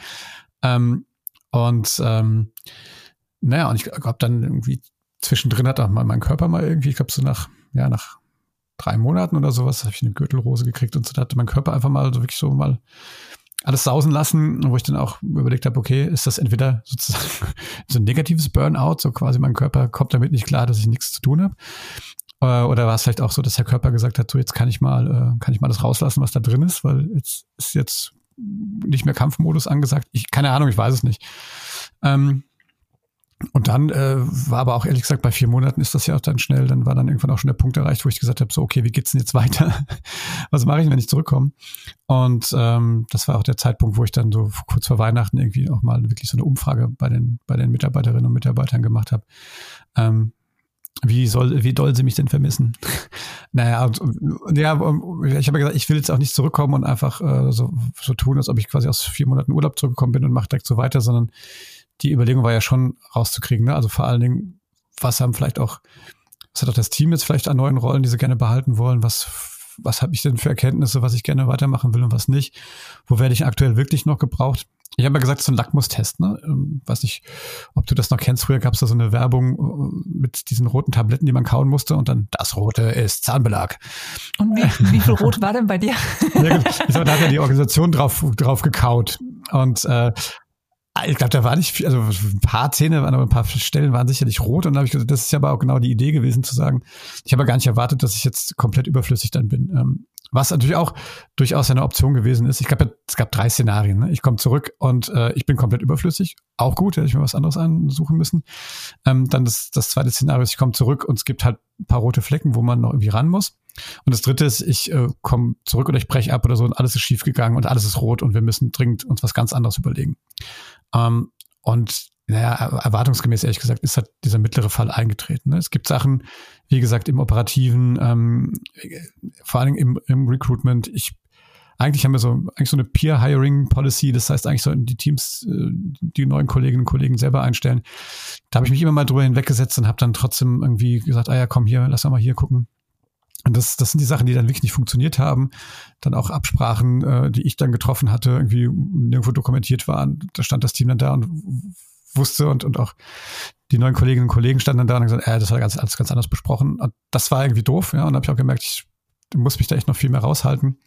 [SPEAKER 3] ähm, und ähm, naja, und ich glaube dann irgendwie zwischendrin hat auch mal mein Körper mal irgendwie, ich glaube so nach, ja, nach drei Monaten oder sowas, habe ich eine Gürtelrose gekriegt und so, da hatte mein Körper einfach mal so wirklich so mal alles sausen lassen, wo ich dann auch überlegt habe, okay, ist das entweder sozusagen so ein negatives Burnout, so quasi mein Körper kommt damit nicht klar, dass ich nichts zu tun habe, äh, oder war es vielleicht auch so, dass der Körper gesagt hat, so jetzt kann ich mal, äh, kann ich mal das rauslassen, was da drin ist, weil jetzt ist jetzt nicht mehr Kampfmodus angesagt. Ich keine Ahnung, ich weiß es nicht. Ähm, und dann äh, war aber auch ehrlich gesagt, bei vier Monaten ist das ja auch dann schnell, dann war dann irgendwann auch schon der Punkt erreicht, wo ich gesagt habe, so, okay, wie geht's denn jetzt weiter? Was mache ich, wenn ich zurückkomme? Und ähm, das war auch der Zeitpunkt, wo ich dann so kurz vor Weihnachten irgendwie auch mal wirklich so eine Umfrage bei den, bei den Mitarbeiterinnen und Mitarbeitern gemacht habe. Ähm, wie soll, wie doll sie mich denn vermissen? naja, und, und, ja, ich habe gesagt, ich will jetzt auch nicht zurückkommen und einfach äh, so, so tun, als ob ich quasi aus vier Monaten Urlaub zurückgekommen bin und mache direkt so weiter, sondern die Überlegung war ja schon rauszukriegen. Ne? Also vor allen Dingen, was haben vielleicht auch, was hat auch das Team jetzt vielleicht an neuen Rollen, die sie gerne behalten wollen? Was, was habe ich denn für Erkenntnisse, was ich gerne weitermachen will und was nicht? Wo werde ich aktuell wirklich noch gebraucht? Ich habe ja gesagt, so ein Lackmustest, ne? Ähm, weiß nicht, ob du das noch kennst. Früher gab es da so eine Werbung äh, mit diesen roten Tabletten, die man kauen musste und dann das Rote ist Zahnbelag.
[SPEAKER 2] Und wie, wie viel Rot war denn bei dir?
[SPEAKER 3] ja, genau. da hat ja die Organisation drauf, drauf gekaut. Und äh, ich glaube, da war nicht viel, also ein paar Zähne waren, aber ein paar Stellen waren sicherlich rot. Und dann habe ich gesagt, das ist ja aber auch genau die Idee gewesen zu sagen, ich habe gar nicht erwartet, dass ich jetzt komplett überflüssig dann bin. Ähm, was natürlich auch durchaus eine Option gewesen ist. Ich glaube, es gab drei Szenarien. Ne? Ich komme zurück und äh, ich bin komplett überflüssig. Auch gut, hätte ich mir was anderes ansuchen müssen. Ähm, dann das, das zweite Szenario ist, ich komme zurück und es gibt halt ein paar rote Flecken, wo man noch irgendwie ran muss. Und das dritte ist, ich äh, komme zurück oder ich breche ab oder so und alles ist schief gegangen und alles ist rot und wir müssen dringend uns was ganz anderes überlegen. Ähm, und naja, erwartungsgemäß ehrlich gesagt, ist halt dieser mittlere Fall eingetreten. Ne? Es gibt Sachen, wie gesagt, im Operativen, ähm, vor Dingen im, im Recruitment. Ich eigentlich haben wir so eigentlich so eine Peer-Hiring-Policy, das heißt eigentlich sollten die Teams äh, die neuen Kolleginnen und Kollegen selber einstellen. Da habe ich mich immer mal drüber hinweggesetzt und habe dann trotzdem irgendwie gesagt, ah ja, komm hier, lass mal hier gucken. Und das, das sind die Sachen, die dann wirklich nicht funktioniert haben. Dann auch Absprachen, äh, die ich dann getroffen hatte, irgendwie nirgendwo dokumentiert waren. Da stand das Team dann da und wusste und, und auch die neuen Kolleginnen und Kollegen standen dann da und haben gesagt, äh, das war ganz, alles ganz anders besprochen. Und das war irgendwie doof, ja. Und da habe ich auch gemerkt, ich muss mich da echt noch viel mehr raushalten.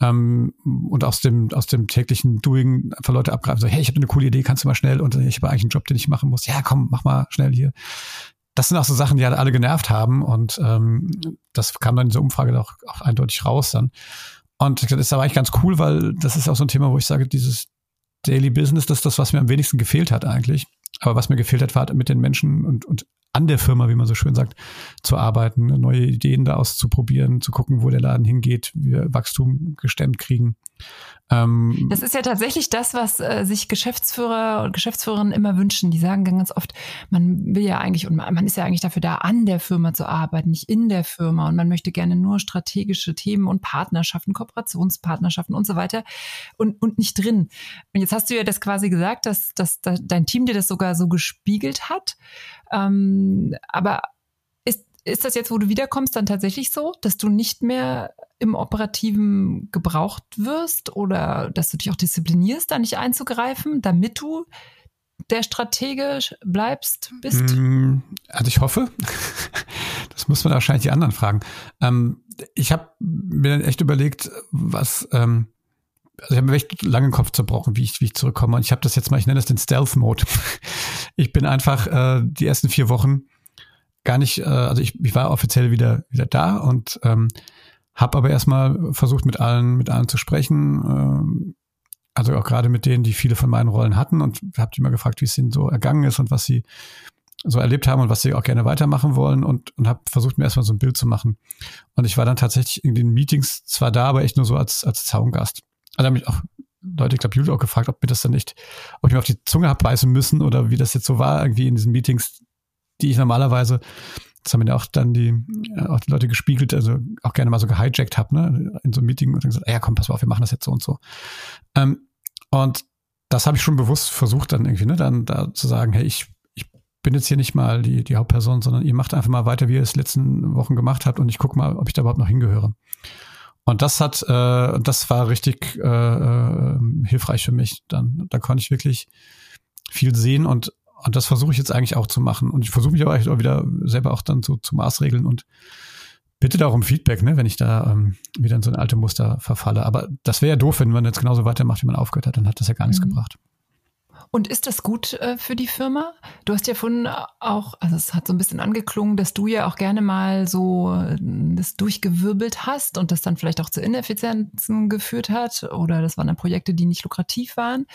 [SPEAKER 3] Ähm, und aus dem, aus dem täglichen Doing einfach Leute abgreifen, so, hey, ich habe eine coole Idee, kannst du mal schnell und ich habe eigentlich einen Job, den ich machen muss. Ja, komm, mach mal schnell hier das sind auch so Sachen, die halt alle genervt haben und ähm, das kam dann in dieser Umfrage auch, auch eindeutig raus dann. Und das ist aber eigentlich ganz cool, weil das ist auch so ein Thema, wo ich sage, dieses Daily Business, das ist das, was mir am wenigsten gefehlt hat eigentlich. Aber was mir gefehlt hat, war mit den Menschen und, und an der Firma, wie man so schön sagt, zu arbeiten, neue Ideen da auszuprobieren, zu gucken, wo der Laden hingeht, wie wir Wachstum gestemmt kriegen.
[SPEAKER 2] Ähm, das ist ja tatsächlich das, was äh, sich Geschäftsführer und Geschäftsführerinnen immer wünschen. Die sagen ganz oft, man will ja eigentlich und man ist ja eigentlich dafür da, an der Firma zu arbeiten, nicht in der Firma. Und man möchte gerne nur strategische Themen und Partnerschaften, Kooperationspartnerschaften und so weiter und, und nicht drin. Und jetzt hast du ja das quasi gesagt, dass, dass, dass dein Team dir das sogar so gespiegelt hat. Ähm, aber ist, ist das jetzt, wo du wiederkommst, dann tatsächlich so, dass du nicht mehr im Operativen gebraucht wirst oder dass du dich auch disziplinierst, da nicht einzugreifen, damit du der Stratege bleibst, bist?
[SPEAKER 3] Mm, also ich hoffe. Das muss man wahrscheinlich die anderen fragen. Ähm, ich habe mir dann echt überlegt, was, ähm, also ich habe mir echt lange den Kopf zerbrochen, wie ich, wie ich zurückkomme. Und ich habe das jetzt mal, ich nenne das den Stealth-Mode. Ich bin einfach äh, die ersten vier Wochen gar nicht, äh, also ich, ich war offiziell wieder, wieder da und ähm, habe aber erstmal versucht, mit allen, mit allen zu sprechen. Ähm, also auch gerade mit denen, die viele von meinen Rollen hatten und habe die mal gefragt, wie es ihnen so ergangen ist und was sie so erlebt haben und was sie auch gerne weitermachen wollen und, und habe versucht, mir erstmal so ein Bild zu machen. Und ich war dann tatsächlich in den Meetings zwar da, aber echt nur so als, als Zaungast. Also haben mich auch Leute, ich glaube, Julia auch gefragt, ob mir das dann nicht, ob ich mir auf die Zunge habe beißen müssen oder wie das jetzt so war, irgendwie in diesen Meetings, die ich normalerweise das haben mir auch dann die, äh, auch die Leute gespiegelt, also auch gerne mal so gehijackt habe, ne, in so einem Meeting und dann gesagt, ja komm, pass mal auf, wir machen das jetzt so und so. Ähm, und das habe ich schon bewusst versucht, dann irgendwie, ne, dann da zu sagen, hey, ich, ich bin jetzt hier nicht mal die, die Hauptperson, sondern ihr macht einfach mal weiter, wie ihr es letzten Wochen gemacht habt und ich gucke mal, ob ich da überhaupt noch hingehöre. Und das hat, äh, das war richtig äh, äh, hilfreich für mich. Dann, da konnte ich wirklich viel sehen und und das versuche ich jetzt eigentlich auch zu machen. Und ich versuche mich aber auch wieder selber auch dann so zu Maßregeln und bitte darum Feedback, ne, wenn ich da ähm, wieder in so ein alte Muster verfalle. Aber das wäre ja doof, wenn man jetzt genauso weitermacht, wie man aufgehört hat, dann hat das ja gar nichts mhm. gebracht.
[SPEAKER 2] Und ist das gut äh, für die Firma? Du hast ja vorhin auch, also es hat so ein bisschen angeklungen, dass du ja auch gerne mal so äh, das durchgewirbelt hast und das dann vielleicht auch zu Ineffizienzen geführt hat oder das waren dann Projekte, die nicht lukrativ waren.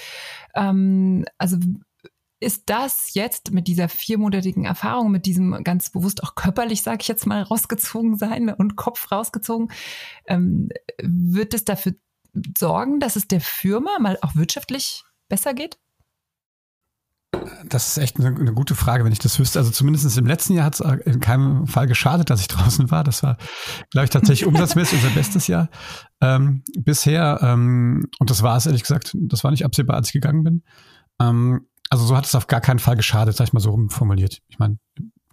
[SPEAKER 2] Ähm, also ist das jetzt mit dieser viermonatigen Erfahrung, mit diesem ganz bewusst auch körperlich, sage ich jetzt mal, rausgezogen sein und Kopf rausgezogen, ähm, wird es dafür sorgen, dass es der Firma mal auch wirtschaftlich besser geht?
[SPEAKER 3] Das ist echt eine, eine, gute Frage, wenn ich das wüsste. Also zumindest im letzten Jahr hat es in keinem Fall geschadet, dass ich draußen war. Das war, glaube ich, tatsächlich umsatzmäßig unser bestes Jahr ähm, bisher. Ähm, und das war es, ehrlich gesagt. Das war nicht absehbar, als ich gegangen bin. Ähm, also so hat es auf gar keinen Fall geschadet, sag ich mal so rumformuliert. Ich meine,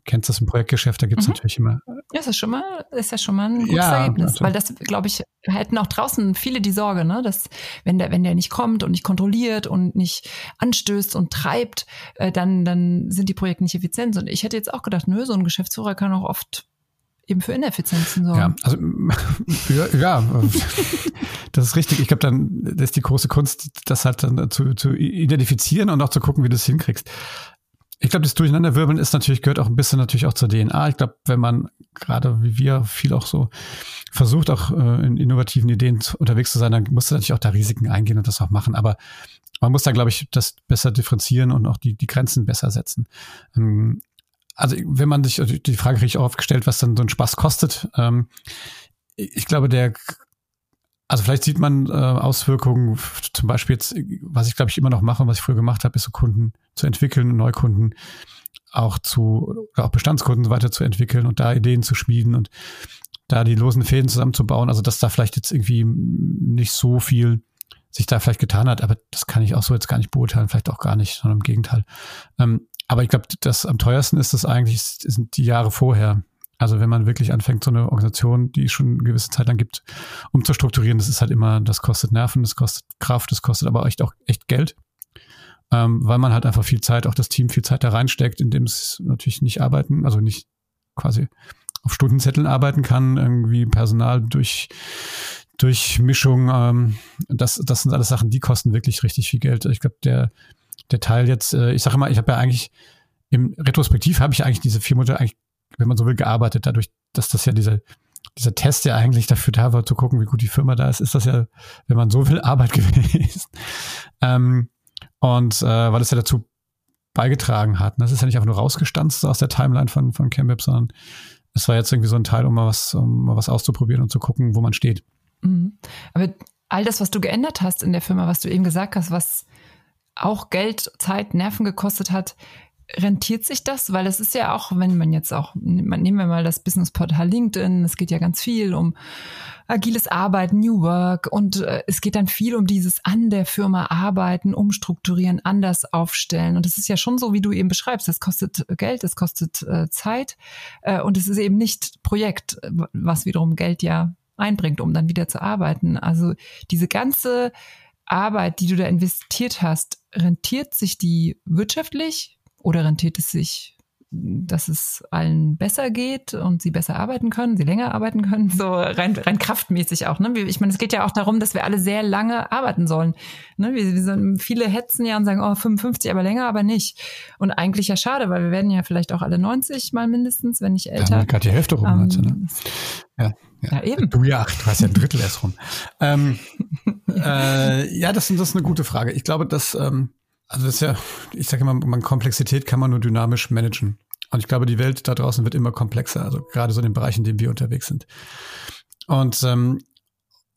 [SPEAKER 3] kennst das im Projektgeschäft, da gibt es mhm. natürlich immer.
[SPEAKER 2] Ja, ist das schon mal, ist ja schon mal ein gutes ja, Ergebnis. Also. Weil das, glaube ich, hätten auch draußen viele die Sorge, ne, dass wenn der, wenn der nicht kommt und nicht kontrolliert und nicht anstößt und treibt, äh, dann, dann sind die Projekte nicht effizient. Und ich hätte jetzt auch gedacht, nö, so ein Geschäftsführer kann auch oft eben für Ineffizienzen sorgen.
[SPEAKER 3] Ja, also ja, ja das ist richtig. Ich glaube, dann das ist die große Kunst, das halt dann zu, zu identifizieren und auch zu gucken, wie du es hinkriegst. Ich glaube, das Durcheinanderwirbeln ist natürlich, gehört auch ein bisschen natürlich auch zur DNA. Ich glaube, wenn man gerade wie wir viel auch so versucht, auch äh, in innovativen Ideen zu, unterwegs zu sein, dann muss du natürlich auch da Risiken eingehen und das auch machen. Aber man muss da, glaube ich, das besser differenzieren und auch die, die Grenzen besser setzen. Ähm, also wenn man sich, also die Frage auch aufgestellt, was dann so ein Spaß kostet. Ähm, ich glaube, der, also vielleicht sieht man äh, Auswirkungen, zum Beispiel jetzt, was ich glaube ich immer noch mache und was ich früher gemacht habe, ist so Kunden zu entwickeln, Neukunden auch zu, auch Bestandskunden weiterzuentwickeln und da Ideen zu schmieden und da die losen Fäden zusammenzubauen. Also dass da vielleicht jetzt irgendwie nicht so viel sich da vielleicht getan hat, aber das kann ich auch so jetzt gar nicht beurteilen, vielleicht auch gar nicht, sondern im Gegenteil. Ähm, aber ich glaube, das am teuersten ist das eigentlich, sind die Jahre vorher. Also wenn man wirklich anfängt, so eine Organisation, die es schon eine gewisse Zeit lang gibt, umzustrukturieren, das ist halt immer, das kostet Nerven, das kostet Kraft, das kostet aber echt auch echt Geld. Ähm, weil man halt einfach viel Zeit, auch das Team viel Zeit da reinsteckt, indem es natürlich nicht arbeiten, also nicht quasi auf Stundenzetteln arbeiten kann, irgendwie Personal durch durch Mischung, ähm, das, das sind alles Sachen, die kosten wirklich richtig viel Geld. Ich glaube, der der Teil jetzt, äh, ich sage immer, ich habe ja eigentlich im Retrospektiv habe ich eigentlich diese vier Monate eigentlich, wenn man so will, gearbeitet, dadurch, dass das ja diese, dieser Test ja eigentlich dafür da war, zu gucken, wie gut die Firma da ist, ist das ja, wenn man so will, Arbeit gewesen. ähm, und äh, weil es ja dazu beigetragen hat. Ne? Das ist ja nicht einfach nur rausgestanzt aus der Timeline von, von CamWeb, sondern es war jetzt irgendwie so ein Teil, um mal was, um mal was auszuprobieren und zu gucken, wo man steht.
[SPEAKER 2] Mhm. Aber all das, was du geändert hast in der Firma, was du eben gesagt hast, was auch Geld, Zeit, Nerven gekostet hat, rentiert sich das? Weil es ist ja auch, wenn man jetzt auch, nehmen wir mal das Businessportal LinkedIn, es geht ja ganz viel um agiles Arbeiten, New Work und äh, es geht dann viel um dieses an der Firma arbeiten, umstrukturieren, anders aufstellen. Und es ist ja schon so, wie du eben beschreibst, es kostet Geld, es kostet äh, Zeit äh, und es ist eben nicht Projekt, was wiederum Geld ja einbringt, um dann wieder zu arbeiten. Also diese ganze Arbeit, die du da investiert hast, rentiert sich die wirtschaftlich oder rentiert es sich, dass es allen besser geht und sie besser arbeiten können, sie länger arbeiten können, so rein, rein kraftmäßig auch. Ne? Ich meine, es geht ja auch darum, dass wir alle sehr lange arbeiten sollen. Ne? Wir, wir sind, viele hetzen ja und sagen, oh, 55, aber länger, aber nicht. Und eigentlich ja schade, weil wir werden ja vielleicht auch alle 90 mal mindestens, wenn nicht älter. Ja,
[SPEAKER 3] gerade die Hälfte rum. Ähm, ne? ja. Ja, ja, eben. Du ja, du hast ja ein Drittel erst rum. ähm, äh, ja, das, das ist eine gute Frage. Ich glaube, dass, ähm, also das ist ja, ich sage immer, man Komplexität kann man nur dynamisch managen. Und ich glaube, die Welt da draußen wird immer komplexer, also gerade so in den Bereichen, in denen wir unterwegs sind. Und, ähm,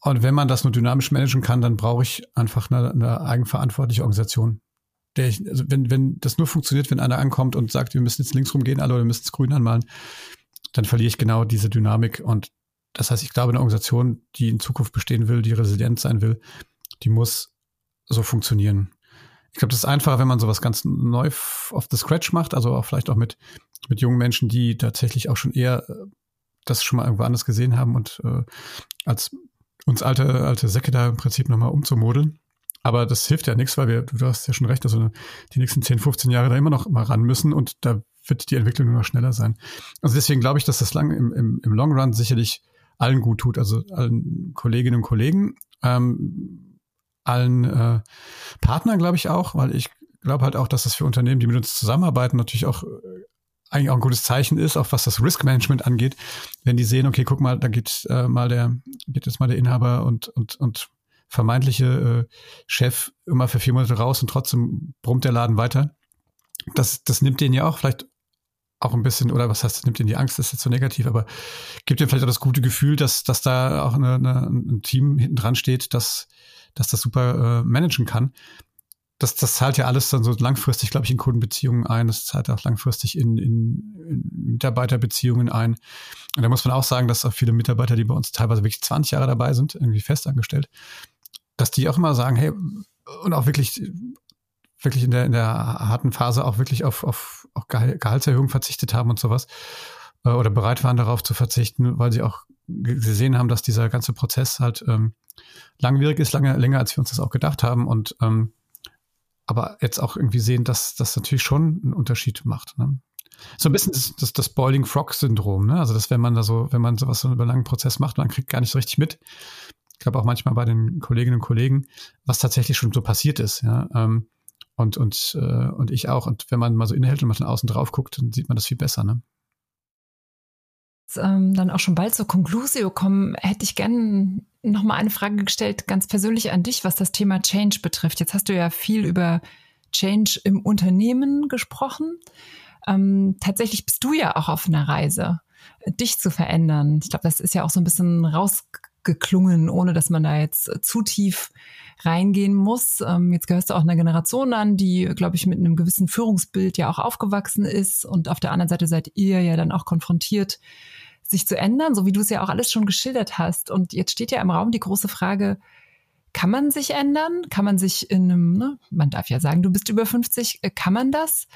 [SPEAKER 3] und wenn man das nur dynamisch managen kann, dann brauche ich einfach eine, eine eigenverantwortliche Organisation. Der ich, also wenn, wenn das nur funktioniert, wenn einer ankommt und sagt, wir müssen jetzt links rumgehen, alle oder wir müssen es grün anmalen, dann verliere ich genau diese Dynamik und das heißt, ich glaube, eine Organisation, die in Zukunft bestehen will, die resilient sein will, die muss so funktionieren. Ich glaube, das ist einfacher, wenn man sowas ganz neu off the scratch macht, also auch vielleicht auch mit, mit jungen Menschen, die tatsächlich auch schon eher äh, das schon mal irgendwo anders gesehen haben und äh, als uns alte, alte Säcke da im Prinzip nochmal umzumodeln. Aber das hilft ja nichts, weil wir, du hast ja schon recht, also die nächsten 10, 15 Jahre da immer noch mal ran müssen und da wird die Entwicklung nur noch schneller sein. Also deswegen glaube ich, dass das lang im, im, im Long Run sicherlich allen gut tut, also allen Kolleginnen und Kollegen, ähm, allen äh, Partnern, glaube ich auch, weil ich glaube halt auch, dass das für Unternehmen, die mit uns zusammenarbeiten, natürlich auch äh, eigentlich auch ein gutes Zeichen ist, auch was das Risk Management angeht, wenn die sehen, okay, guck mal, da geht äh, mal der, geht jetzt mal der Inhaber und und und vermeintliche äh, Chef immer für vier Monate raus und trotzdem brummt der Laden weiter. Das, das nimmt denen ja auch vielleicht auch ein bisschen, oder was heißt, das nimmt ihnen die Angst, das ist jetzt so negativ, aber gibt ihnen vielleicht auch das gute Gefühl, dass, dass da auch eine, eine, ein Team hinten dran steht, dass, dass das super äh, managen kann. Das, das zahlt ja alles dann so langfristig, glaube ich, in Kundenbeziehungen ein. Das zahlt auch langfristig in, in, in Mitarbeiterbeziehungen ein. Und da muss man auch sagen, dass auch viele Mitarbeiter, die bei uns teilweise wirklich 20 Jahre dabei sind, irgendwie festangestellt, dass die auch immer sagen, hey, und auch wirklich, wirklich in der, in der harten Phase auch wirklich auf, auf, auf Gehaltserhöhung verzichtet haben und sowas. Äh, oder bereit waren, darauf zu verzichten, weil sie auch gesehen haben, dass dieser ganze Prozess halt ähm, langwierig ist, lange, länger, als wir uns das auch gedacht haben. Und ähm, aber jetzt auch irgendwie sehen, dass das natürlich schon einen Unterschied macht. Ne? So ein bisschen das, das, das Boiling Frog Syndrom, ne? Also dass wenn man da so, wenn man sowas so über einen langen Prozess macht, man kriegt gar nicht so richtig mit, ich glaube auch manchmal bei den Kolleginnen und Kollegen, was tatsächlich schon so passiert ist, ja. Ähm, und, und, äh, und ich auch. Und wenn man mal so innehält und mal von außen drauf guckt, dann sieht man das viel besser, ne?
[SPEAKER 2] Ähm, dann auch schon bald zur Conclusio kommen, hätte ich gerne noch mal eine Frage gestellt, ganz persönlich an dich, was das Thema Change betrifft. Jetzt hast du ja viel über Change im Unternehmen gesprochen. Ähm, tatsächlich bist du ja auch auf einer Reise, dich zu verändern. Ich glaube, das ist ja auch so ein bisschen raus geklungen, ohne dass man da jetzt zu tief reingehen muss. Ähm, jetzt gehörst du auch einer Generation an, die, glaube ich, mit einem gewissen Führungsbild ja auch aufgewachsen ist. Und auf der anderen Seite seid ihr ja dann auch konfrontiert, sich zu ändern, so wie du es ja auch alles schon geschildert hast. Und jetzt steht ja im Raum die große Frage, kann man sich ändern? Kann man sich in einem, ne, man darf ja sagen, du bist über 50, äh, kann man das?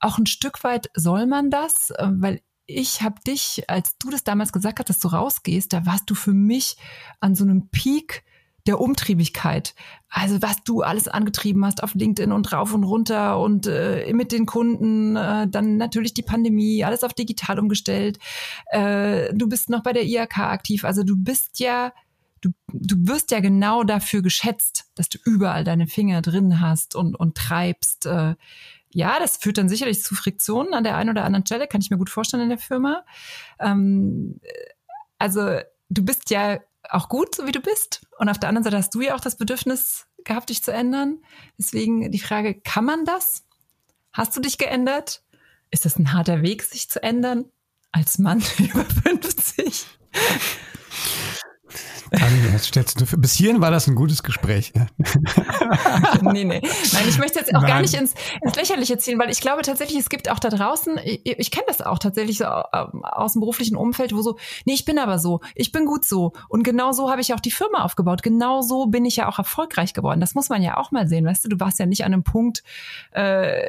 [SPEAKER 2] Auch ein Stück weit soll man das? Äh, weil ich habe dich, als du das damals gesagt hast, dass du rausgehst, da warst du für mich an so einem Peak der Umtriebigkeit. Also was du alles angetrieben hast auf LinkedIn und rauf und runter und äh, mit den Kunden, äh, dann natürlich die Pandemie, alles auf digital umgestellt. Äh, du bist noch bei der IHK aktiv. Also du bist ja, du, du wirst ja genau dafür geschätzt, dass du überall deine Finger drin hast und, und treibst. Äh, ja, das führt dann sicherlich zu Friktionen an der einen oder anderen Stelle, kann ich mir gut vorstellen in der Firma. Ähm, also du bist ja auch gut, so wie du bist. Und auf der anderen Seite hast du ja auch das Bedürfnis gehabt, dich zu ändern. Deswegen die Frage, kann man das? Hast du dich geändert? Ist das ein harter Weg, sich zu ändern? Als Mann über 50?
[SPEAKER 3] Dann bis hierhin war das ein gutes Gespräch.
[SPEAKER 2] nee, nee. Nein, ich möchte jetzt auch Nein. gar nicht ins, ins Lächerliche ziehen, weil ich glaube tatsächlich, es gibt auch da draußen, ich, ich kenne das auch tatsächlich so ähm, aus dem beruflichen Umfeld, wo so, nee, ich bin aber so, ich bin gut so. Und genau so habe ich auch die Firma aufgebaut. Genau so bin ich ja auch erfolgreich geworden. Das muss man ja auch mal sehen, weißt du, du warst ja nicht an einem Punkt äh,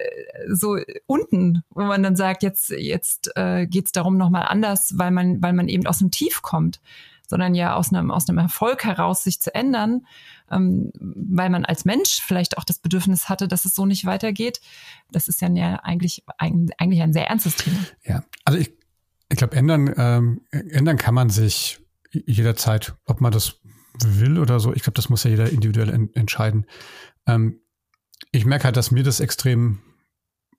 [SPEAKER 2] so unten, wo man dann sagt, jetzt, jetzt äh, geht es darum nochmal anders, weil man, weil man eben aus dem Tief kommt sondern ja aus einem, aus einem Erfolg heraus sich zu ändern, ähm, weil man als Mensch vielleicht auch das Bedürfnis hatte, dass es so nicht weitergeht. Das ist ja eigentlich, eigentlich ein sehr ernstes Thema.
[SPEAKER 3] Ja, also ich, ich glaube, ändern, ähm, ändern kann man sich jederzeit, ob man das will oder so. Ich glaube, das muss ja jeder individuell en entscheiden. Ähm, ich merke halt, dass mir das extrem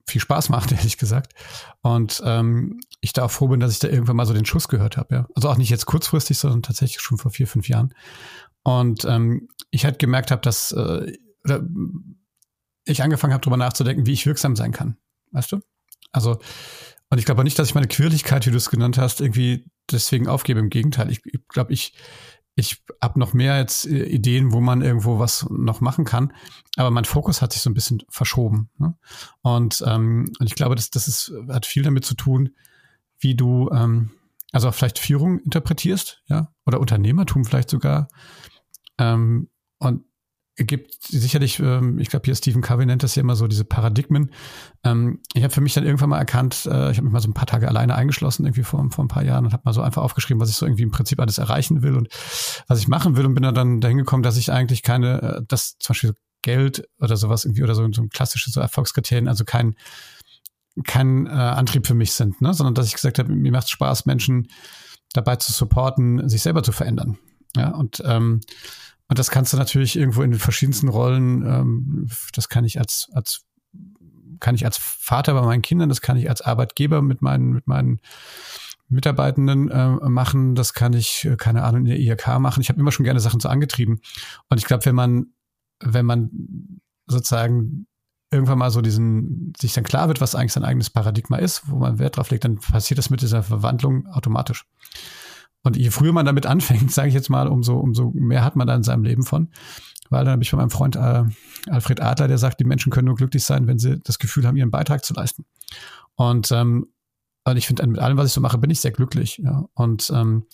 [SPEAKER 3] viel Spaß macht, ehrlich gesagt. Und ähm, ich da auch froh bin, dass ich da irgendwann mal so den Schuss gehört habe. Ja. Also auch nicht jetzt kurzfristig, sondern tatsächlich schon vor vier, fünf Jahren. Und ähm, ich halt gemerkt habe, dass äh, ich angefangen habe, darüber nachzudenken, wie ich wirksam sein kann. Weißt du? Also, und ich glaube nicht, dass ich meine Quirligkeit, wie du es genannt hast, irgendwie deswegen aufgebe. Im Gegenteil, ich, ich glaube, ich ich habe noch mehr jetzt äh, Ideen, wo man irgendwo was noch machen kann. Aber mein Fokus hat sich so ein bisschen verschoben. Ne? Und, ähm, und ich glaube, das, das ist, hat viel damit zu tun, wie du ähm, also vielleicht Führung interpretierst, ja, oder Unternehmertum vielleicht sogar. Ähm, und gibt sicherlich, ähm, ich glaube hier Stephen Covey nennt das ja immer so diese Paradigmen. Ähm, ich habe für mich dann irgendwann mal erkannt, äh, ich habe mich mal so ein paar Tage alleine eingeschlossen irgendwie vor, vor ein paar Jahren und habe mal so einfach aufgeschrieben, was ich so irgendwie im Prinzip alles erreichen will und was ich machen will und bin dann dahin gekommen, dass ich eigentlich keine, äh, dass zum Beispiel Geld oder sowas irgendwie oder so, so ein klassisches so Erfolgskriterien, also kein kein äh, Antrieb für mich sind, ne? sondern dass ich gesagt habe, mir macht es Spaß, Menschen dabei zu supporten, sich selber zu verändern. Ja, und ähm, und das kannst du natürlich irgendwo in den verschiedensten Rollen, ähm, das kann ich als, als, kann ich als Vater bei meinen Kindern, das kann ich als Arbeitgeber mit meinen, mit meinen Mitarbeitenden äh, machen, das kann ich, äh, keine Ahnung, in der IHK machen. Ich habe immer schon gerne Sachen so angetrieben. Und ich glaube, wenn man, wenn man sozusagen irgendwann mal so diesen, sich dann klar wird, was eigentlich sein eigenes Paradigma ist, wo man Wert drauf legt, dann passiert das mit dieser Verwandlung automatisch. Und je früher man damit anfängt, sage ich jetzt mal, umso, umso mehr hat man da in seinem Leben von. Weil dann habe ich von meinem Freund äh, Alfred Adler, der sagt, die Menschen können nur glücklich sein, wenn sie das Gefühl haben, ihren Beitrag zu leisten. Und, ähm, und ich finde, mit allem, was ich so mache, bin ich sehr glücklich. Ja. Und, ähm,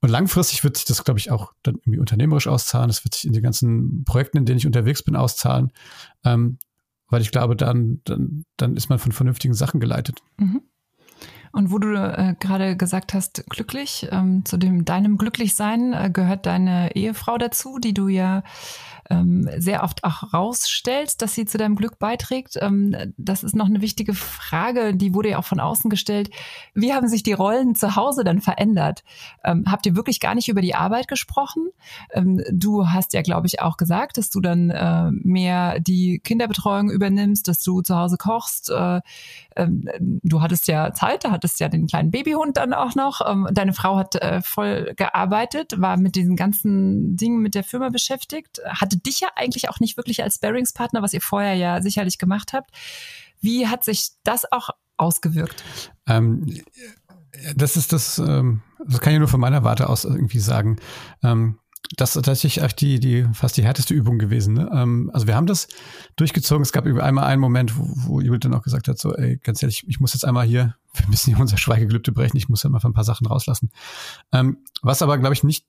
[SPEAKER 3] und langfristig wird sich das, glaube ich, auch dann irgendwie unternehmerisch auszahlen. Das wird sich in den ganzen Projekten, in denen ich unterwegs bin, auszahlen. Ähm, weil ich glaube, dann, dann, dann ist man von vernünftigen Sachen geleitet. Mhm.
[SPEAKER 2] Und wo du äh, gerade gesagt hast, glücklich, ähm, zu dem deinem Glücklichsein äh, gehört deine Ehefrau dazu, die du ja ähm, sehr oft auch rausstellst, dass sie zu deinem Glück beiträgt. Ähm, das ist noch eine wichtige Frage, die wurde ja auch von außen gestellt. Wie haben sich die Rollen zu Hause dann verändert? Ähm, habt ihr wirklich gar nicht über die Arbeit gesprochen? Ähm, du hast ja, glaube ich, auch gesagt, dass du dann äh, mehr die Kinderbetreuung übernimmst, dass du zu Hause kochst. Äh, ähm, du hattest ja Zeit, da hattest ja den kleinen Babyhund dann auch noch. Ähm, deine Frau hat äh, voll gearbeitet, war mit diesen ganzen Dingen mit der Firma beschäftigt, hatte dich ja eigentlich auch nicht wirklich als Sparringspartner, was ihr vorher ja sicherlich gemacht habt. Wie hat sich das auch ausgewirkt? Ähm,
[SPEAKER 3] das ist das, ähm, das kann ich nur von meiner Warte aus irgendwie sagen. Ähm, das ist tatsächlich echt die, die, fast die härteste Übung gewesen. Ne? Ähm, also wir haben das durchgezogen. Es gab einmal einen Moment, wo, wo Judith dann auch gesagt hat, so, ey, ganz ehrlich, ich muss jetzt einmal hier, wir müssen hier unser Schweigegelübde brechen, ich muss ja mal für ein paar Sachen rauslassen. Ähm, was aber, glaube ich, nicht,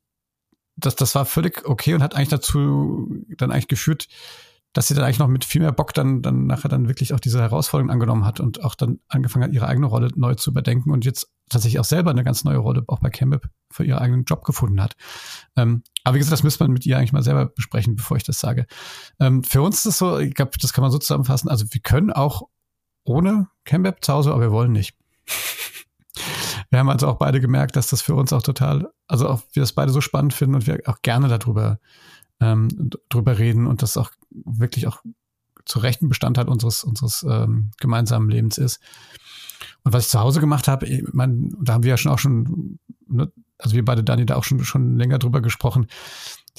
[SPEAKER 3] das, das war völlig okay und hat eigentlich dazu dann eigentlich geführt, dass sie dann eigentlich noch mit viel mehr Bock dann, dann nachher dann wirklich auch diese Herausforderung angenommen hat und auch dann angefangen hat, ihre eigene Rolle neu zu überdenken und jetzt tatsächlich auch selber eine ganz neue Rolle auch bei Campbell für ihren eigenen Job gefunden hat. Ähm, aber wie gesagt, das müsste man mit ihr eigentlich mal selber besprechen, bevor ich das sage. Ähm, für uns ist es so, ich glaube, das kann man so zusammenfassen. Also wir können auch ohne Campbell zu Hause, aber wir wollen nicht. wir haben also auch beide gemerkt, dass das für uns auch total, also auch wir das beide so spannend finden und wir auch gerne darüber ähm, drüber reden und das auch wirklich auch zu rechten Bestandteil unseres unseres ähm, gemeinsamen Lebens ist. Und was ich zu Hause gemacht habe, ich mein, da haben wir ja schon auch schon, ne, also wir beide, Dani, da auch schon, schon länger drüber gesprochen.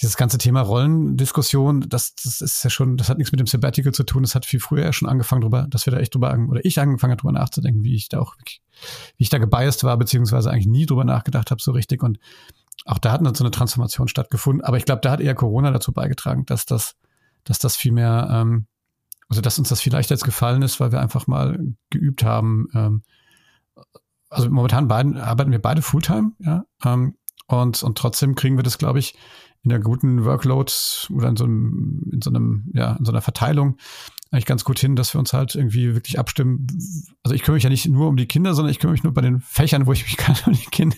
[SPEAKER 3] Dieses ganze Thema Rollendiskussion, das, das ist ja schon, das hat nichts mit dem Sabbatical zu tun. Das hat viel früher schon angefangen drüber, dass wir da echt drüber, oder ich angefangen habe, drüber nachzudenken, wie ich da auch, wie ich da gebiased war, beziehungsweise eigentlich nie drüber nachgedacht habe so richtig. Und auch da hat dann so eine Transformation stattgefunden. Aber ich glaube, da hat eher Corona dazu beigetragen, dass das, dass das viel mehr, ähm, also dass uns das vielleicht jetzt gefallen ist, weil wir einfach mal geübt haben. Ähm, also momentan beiden, arbeiten wir beide Fulltime, ja. Ähm, und, und trotzdem kriegen wir das, glaube ich, in der guten Workload oder in so einem, in so einem, ja, in so einer Verteilung eigentlich ganz gut hin, dass wir uns halt irgendwie wirklich abstimmen. Also ich kümmere mich ja nicht nur um die Kinder, sondern ich kümmere mich nur bei den Fächern, wo ich mich kann um die Kinder.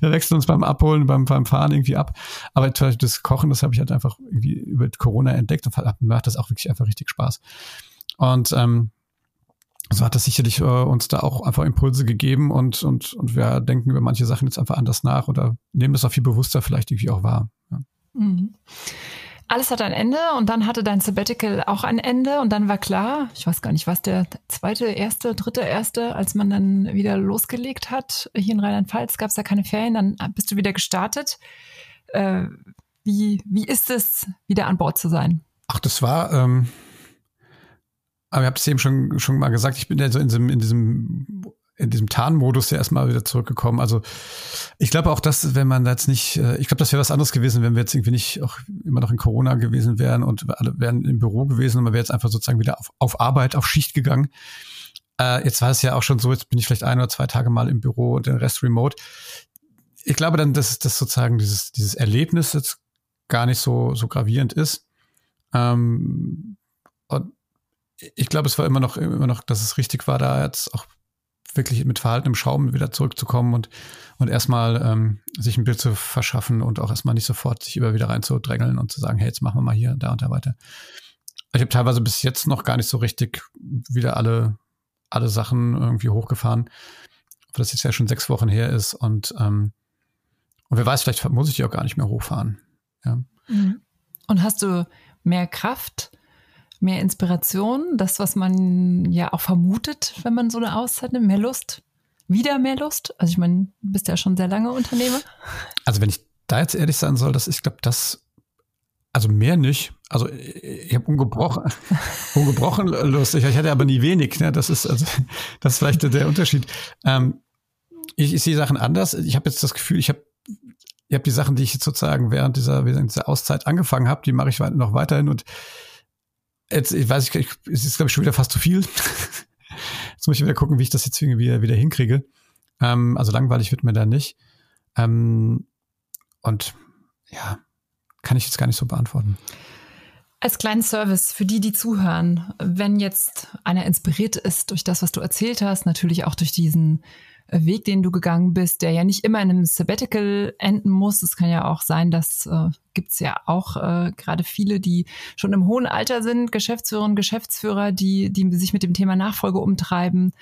[SPEAKER 3] Wir wechseln uns beim Abholen, beim, beim Fahren irgendwie ab. Aber das Kochen, das habe ich halt einfach irgendwie über Corona entdeckt und macht das auch wirklich einfach richtig Spaß. Und ähm, so hat das sicherlich äh, uns da auch einfach Impulse gegeben und, und, und wir denken über manche Sachen jetzt einfach anders nach oder nehmen das auch viel bewusster vielleicht irgendwie auch wahr. Ja. Mhm
[SPEAKER 2] alles hat ein Ende und dann hatte dein Sabbatical auch ein Ende und dann war klar, ich weiß gar nicht, was der zweite, erste, dritte, erste, als man dann wieder losgelegt hat. Hier in Rheinland-Pfalz gab es ja keine Ferien, dann bist du wieder gestartet. Äh, wie, wie ist es, wieder an Bord zu sein?
[SPEAKER 3] Ach, das war, ähm, aber ihr habt es eben schon, schon mal gesagt, ich bin ja so in diesem, in diesem in diesem Tarnmodus ja erstmal wieder zurückgekommen. Also ich glaube auch, dass, wenn man jetzt nicht, äh, ich glaube, das wäre was anderes gewesen, wenn wir jetzt irgendwie nicht auch immer noch in Corona gewesen wären und alle wären im Büro gewesen und man wäre jetzt einfach sozusagen wieder auf, auf Arbeit, auf Schicht gegangen. Äh, jetzt war es ja auch schon so, jetzt bin ich vielleicht ein oder zwei Tage mal im Büro und den Rest remote. Ich glaube dann, dass das sozusagen dieses, dieses Erlebnis jetzt gar nicht so, so gravierend ist. Ähm, und ich glaube, es war immer noch, immer noch, dass es richtig war, da jetzt auch wirklich mit verhaltenem Schaum wieder zurückzukommen und, und erstmal ähm, sich ein Bild zu verschaffen und auch erstmal nicht sofort sich über wieder reinzudrängeln und zu sagen, hey, jetzt machen wir mal hier, da und da weiter. Ich habe teilweise bis jetzt noch gar nicht so richtig wieder alle, alle Sachen irgendwie hochgefahren, weil das jetzt ja schon sechs Wochen her ist und, ähm, und wer weiß, vielleicht muss ich die auch gar nicht mehr hochfahren. Ja.
[SPEAKER 2] Mhm. Und hast du mehr Kraft, mehr Inspiration, das, was man ja auch vermutet, wenn man so eine Auszeit nimmt, mehr Lust, wieder mehr Lust? Also ich meine, du bist ja schon sehr lange Unternehmer.
[SPEAKER 3] Also wenn ich da jetzt ehrlich sein soll, dass ich glaube, das, also mehr nicht. Also ich habe ungebrochen, ungebrochen Lust. Ich, ich hatte aber nie wenig. Ne? Das ist also das ist vielleicht der Unterschied. Ähm, ich, ich sehe Sachen anders. Ich habe jetzt das Gefühl, ich habe ich habe die Sachen, die ich sozusagen während dieser, während dieser Auszeit angefangen habe, die mache ich noch weiterhin und Jetzt, ich weiß ich, es ist glaube ich schon wieder fast zu viel. jetzt muss ich wieder gucken, wie ich das jetzt irgendwie wieder hinkriege. Ähm, also langweilig wird mir da nicht. Ähm, und ja, kann ich jetzt gar nicht so beantworten.
[SPEAKER 2] Als kleinen Service für die, die zuhören, wenn jetzt einer inspiriert ist durch das, was du erzählt hast, natürlich auch durch diesen Weg, den du gegangen bist, der ja nicht immer in einem Sabbatical enden muss. Es kann ja auch sein, dass äh, gibt ja auch äh, gerade viele, die schon im hohen Alter sind, Geschäftsführerinnen, Geschäftsführer, die, die sich mit dem Thema Nachfolge umtreiben.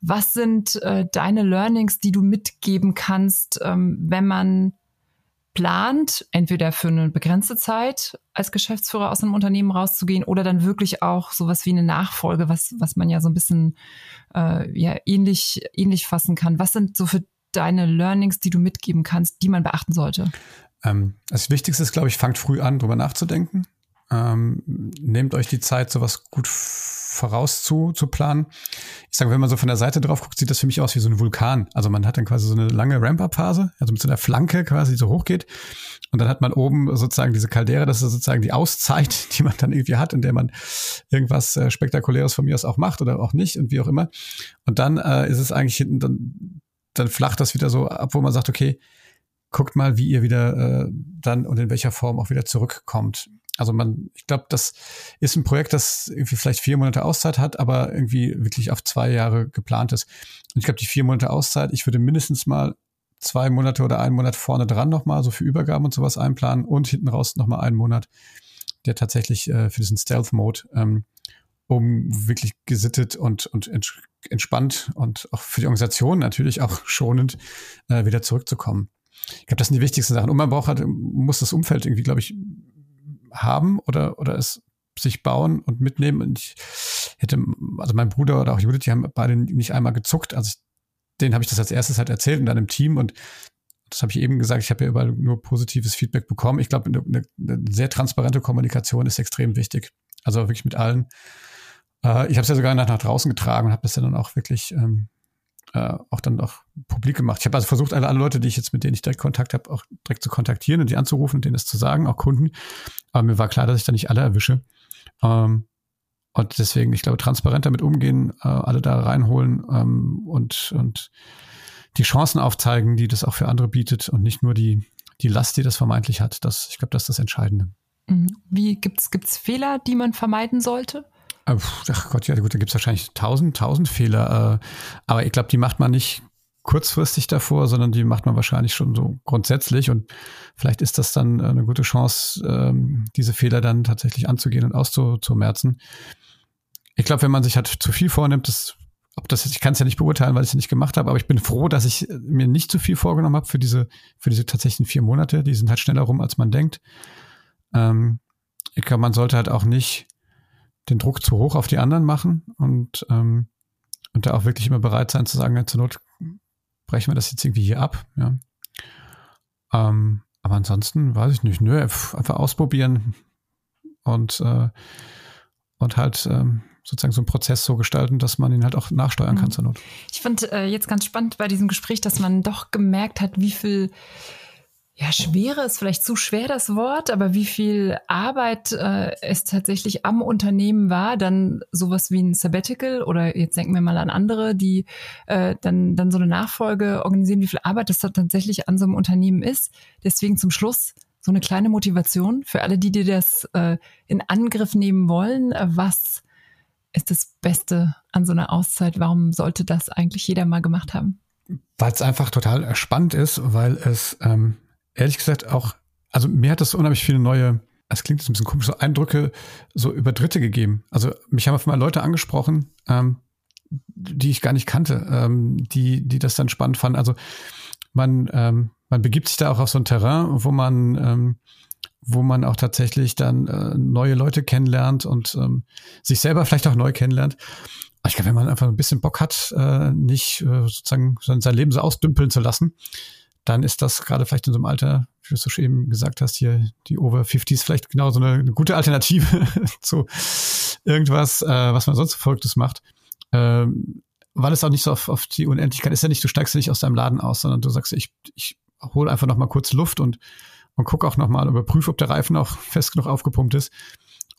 [SPEAKER 2] Was sind äh, deine Learnings, die du mitgeben kannst, ähm, wenn man plant, entweder für eine begrenzte Zeit als Geschäftsführer aus einem Unternehmen rauszugehen oder dann wirklich auch sowas wie eine Nachfolge, was, was man ja so ein bisschen äh, ja, ähnlich, ähnlich fassen kann. Was sind so für deine Learnings, die du mitgeben kannst, die man beachten sollte?
[SPEAKER 3] Ähm, das Wichtigste ist, glaube ich, fangt früh an, drüber nachzudenken. Ähm, nehmt euch die Zeit, sowas gut voraus zu, zu planen. Ich sage, wenn man so von der Seite drauf guckt, sieht das für mich aus wie so ein Vulkan. Also man hat dann quasi so eine lange Ramp-Up-Phase, also mit so einer Flanke quasi, die so hochgeht. Und dann hat man oben sozusagen diese Caldera, das ist sozusagen die Auszeit, die man dann irgendwie hat, in der man irgendwas äh, Spektakuläres von mir aus auch macht oder auch nicht und wie auch immer. Und dann äh, ist es eigentlich hinten, dann, dann flacht das wieder so ab, wo man sagt, okay, guckt mal, wie ihr wieder äh, dann und in welcher Form auch wieder zurückkommt. Also man, ich glaube, das ist ein Projekt, das irgendwie vielleicht vier Monate Auszeit hat, aber irgendwie wirklich auf zwei Jahre geplant ist. Und ich glaube, die vier Monate Auszeit, ich würde mindestens mal zwei Monate oder einen Monat vorne dran nochmal so für Übergaben und sowas einplanen und hinten raus nochmal einen Monat, der tatsächlich äh, für diesen Stealth-Mode, ähm, um wirklich gesittet und, und entspannt und auch für die Organisation natürlich auch schonend äh, wieder zurückzukommen. Ich glaube, das sind die wichtigsten Sachen. Und man braucht halt, muss das Umfeld irgendwie, glaube ich, haben oder, oder es sich bauen und mitnehmen. Und ich hätte, also mein Bruder oder auch Judith, die haben beide nicht einmal gezuckt. Also ich, denen habe ich das als erstes halt erzählt dann im Team und das habe ich eben gesagt, ich habe ja überall nur positives Feedback bekommen. Ich glaube, eine, eine, sehr transparente Kommunikation ist extrem wichtig. Also wirklich mit allen. Äh, ich habe es ja sogar nach, nach draußen getragen und habe das ja dann auch wirklich ähm, äh, auch dann auch publik gemacht. Ich habe also versucht, alle, alle Leute, die ich jetzt mit denen ich direkt Kontakt habe, auch direkt zu kontaktieren und die anzurufen und denen das zu sagen, auch Kunden. Aber mir war klar, dass ich da nicht alle erwische. Ähm, und deswegen, ich glaube, transparent damit umgehen, äh, alle da reinholen ähm, und, und die Chancen aufzeigen, die das auch für andere bietet und nicht nur die, die Last, die das vermeintlich hat. Das, ich glaube, das ist das Entscheidende.
[SPEAKER 2] Mhm. Wie gibt's gibt's Fehler, die man vermeiden sollte?
[SPEAKER 3] Äh, ach Gott, ja gut, da gibt es wahrscheinlich tausend, tausend Fehler. Äh, aber ich glaube, die macht man nicht kurzfristig davor, sondern die macht man wahrscheinlich schon so grundsätzlich. Und vielleicht ist das dann eine gute Chance, ähm, diese Fehler dann tatsächlich anzugehen und auszumerzen. Ich glaube, wenn man sich halt zu viel vornimmt, das, ob das ich kann es ja nicht beurteilen, weil ich es nicht gemacht habe, aber ich bin froh, dass ich mir nicht zu viel vorgenommen habe für diese, für diese tatsächlichen vier Monate. Die sind halt schneller rum, als man denkt. Ähm, ich glaube, man sollte halt auch nicht den Druck zu hoch auf die anderen machen und, ähm, und da auch wirklich immer bereit sein zu sagen, ja, zur Not brechen wir das jetzt irgendwie hier ab. Ja. Ähm, aber ansonsten weiß ich nicht, nö, einfach ausprobieren und, äh, und halt ähm, sozusagen so einen Prozess so gestalten, dass man ihn halt auch nachsteuern kann mhm. zur Not.
[SPEAKER 2] Ich fand äh, jetzt ganz spannend bei diesem Gespräch, dass man doch gemerkt hat, wie viel ja, Schwere ist vielleicht zu schwer das Wort, aber wie viel Arbeit äh, es tatsächlich am Unternehmen war, dann sowas wie ein Sabbatical oder jetzt denken wir mal an andere, die äh, dann, dann so eine Nachfolge organisieren, wie viel Arbeit das da tatsächlich an so einem Unternehmen ist. Deswegen zum Schluss so eine kleine Motivation für alle, die dir das äh, in Angriff nehmen wollen. Was ist das Beste an so einer Auszeit? Warum sollte das eigentlich jeder mal gemacht haben?
[SPEAKER 3] Weil es einfach total spannend ist, weil es ähm, ehrlich gesagt auch, also mir hat das unheimlich viele neue, es klingt jetzt ein bisschen komisch, so Eindrücke so über Dritte gegeben. Also mich haben auf einmal Leute angesprochen, ähm, die ich gar nicht kannte, ähm, die, die das dann spannend fanden. Also man, ähm, man begibt sich da auch auf so ein Terrain, wo man, ähm, wo man auch tatsächlich dann äh, neue Leute kennenlernt und ähm, sich selber vielleicht auch neu kennenlernt. Ich glaube, wenn man einfach ein bisschen Bock hat, äh, nicht äh, sozusagen sein Leben so ausdümpeln zu lassen, dann ist das gerade vielleicht in so einem Alter, wie du es so eben gesagt hast, hier die Over 50s vielleicht genau so eine, eine gute Alternative zu irgendwas, äh, was man sonst Verrücktes macht. Ähm, weil es auch nicht so auf, auf die Unendlichkeit ist ja nicht, du steigst ja nicht aus deinem Laden aus, sondern du sagst, ich, ich hole einfach noch mal kurz Luft und, und guck auch noch mal, überprüfe, ob der Reifen auch fest genug aufgepumpt ist,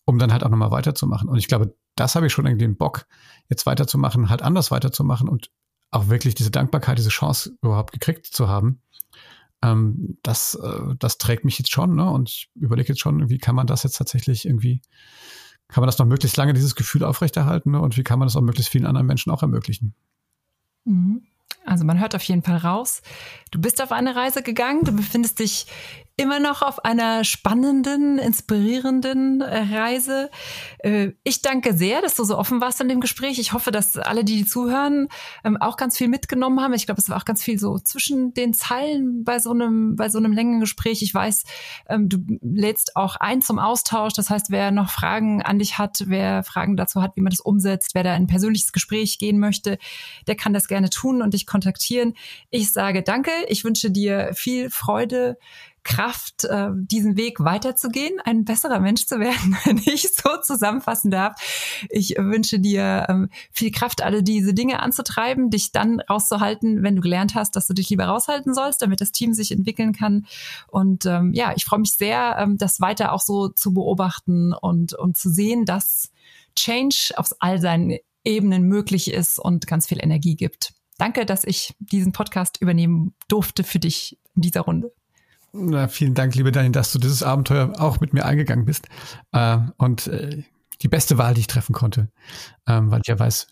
[SPEAKER 3] um dann halt auch noch mal weiterzumachen. Und ich glaube, das habe ich schon irgendwie den Bock, jetzt weiterzumachen, halt anders weiterzumachen und auch wirklich diese Dankbarkeit, diese Chance überhaupt gekriegt zu haben. Ähm, das, äh, das trägt mich jetzt schon, ne? Und ich überlege jetzt schon, wie kann man das jetzt tatsächlich irgendwie kann man das noch möglichst lange, dieses Gefühl aufrechterhalten? Ne? Und wie kann man das auch möglichst vielen anderen Menschen auch ermöglichen?
[SPEAKER 2] Mhm. Also man hört auf jeden Fall raus, du bist auf eine Reise gegangen, du befindest dich immer noch auf einer spannenden, inspirierenden äh, Reise. Äh, ich danke sehr, dass du so offen warst in dem Gespräch. Ich hoffe, dass alle, die, zuhören, ähm, auch ganz viel mitgenommen haben. Ich glaube, es war auch ganz viel so zwischen den Zeilen bei so einem, bei so einem längeren Gespräch. Ich weiß, ähm, du lädst auch ein zum Austausch. Das heißt, wer noch Fragen an dich hat, wer Fragen dazu hat, wie man das umsetzt, wer da in ein persönliches Gespräch gehen möchte, der kann das gerne tun und dich kontaktieren. Ich sage danke. Ich wünsche dir viel Freude Kraft, äh, diesen Weg weiterzugehen, ein besserer Mensch zu werden, wenn ich so zusammenfassen darf. Ich wünsche dir ähm, viel Kraft, alle diese Dinge anzutreiben, dich dann rauszuhalten, wenn du gelernt hast, dass du dich lieber raushalten sollst, damit das Team sich entwickeln kann. Und ähm, ja, ich freue mich sehr, ähm, das weiter auch so zu beobachten und, und zu sehen, dass Change auf all seinen Ebenen möglich ist und ganz viel Energie gibt. Danke, dass ich diesen Podcast übernehmen durfte für dich in dieser Runde.
[SPEAKER 3] Na, vielen Dank, liebe Daniel, dass du dieses Abenteuer auch mit mir eingegangen bist. Äh, und äh, die beste Wahl, die ich treffen konnte, ähm, weil ich ja weiß,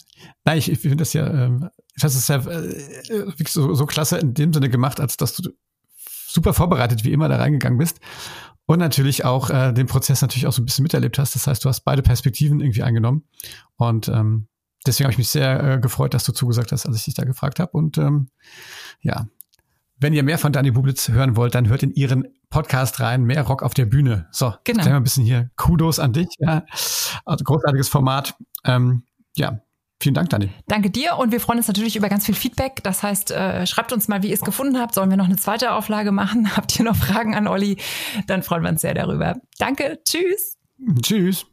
[SPEAKER 3] nein, ich, ich finde das ja, ähm, das ist ja äh, so, so klasse in dem Sinne gemacht, als dass du super vorbereitet wie immer da reingegangen bist und natürlich auch äh, den Prozess natürlich auch so ein bisschen miterlebt hast. Das heißt, du hast beide Perspektiven irgendwie eingenommen und ähm, deswegen habe ich mich sehr äh, gefreut, dass du zugesagt hast, als ich dich da gefragt habe und ähm, ja, wenn ihr mehr von Dani Bublitz hören wollt, dann hört in ihren Podcast rein, mehr Rock auf der Bühne. So, genau. ein bisschen hier Kudos an dich. Ja. Also großartiges Format. Ähm, ja, Vielen Dank, Dani.
[SPEAKER 2] Danke dir und wir freuen uns natürlich über ganz viel Feedback. Das heißt, äh, schreibt uns mal, wie ihr es gefunden habt. Sollen wir noch eine zweite Auflage machen? Habt ihr noch Fragen an Olli? Dann freuen wir uns sehr darüber. Danke, tschüss.
[SPEAKER 3] Tschüss.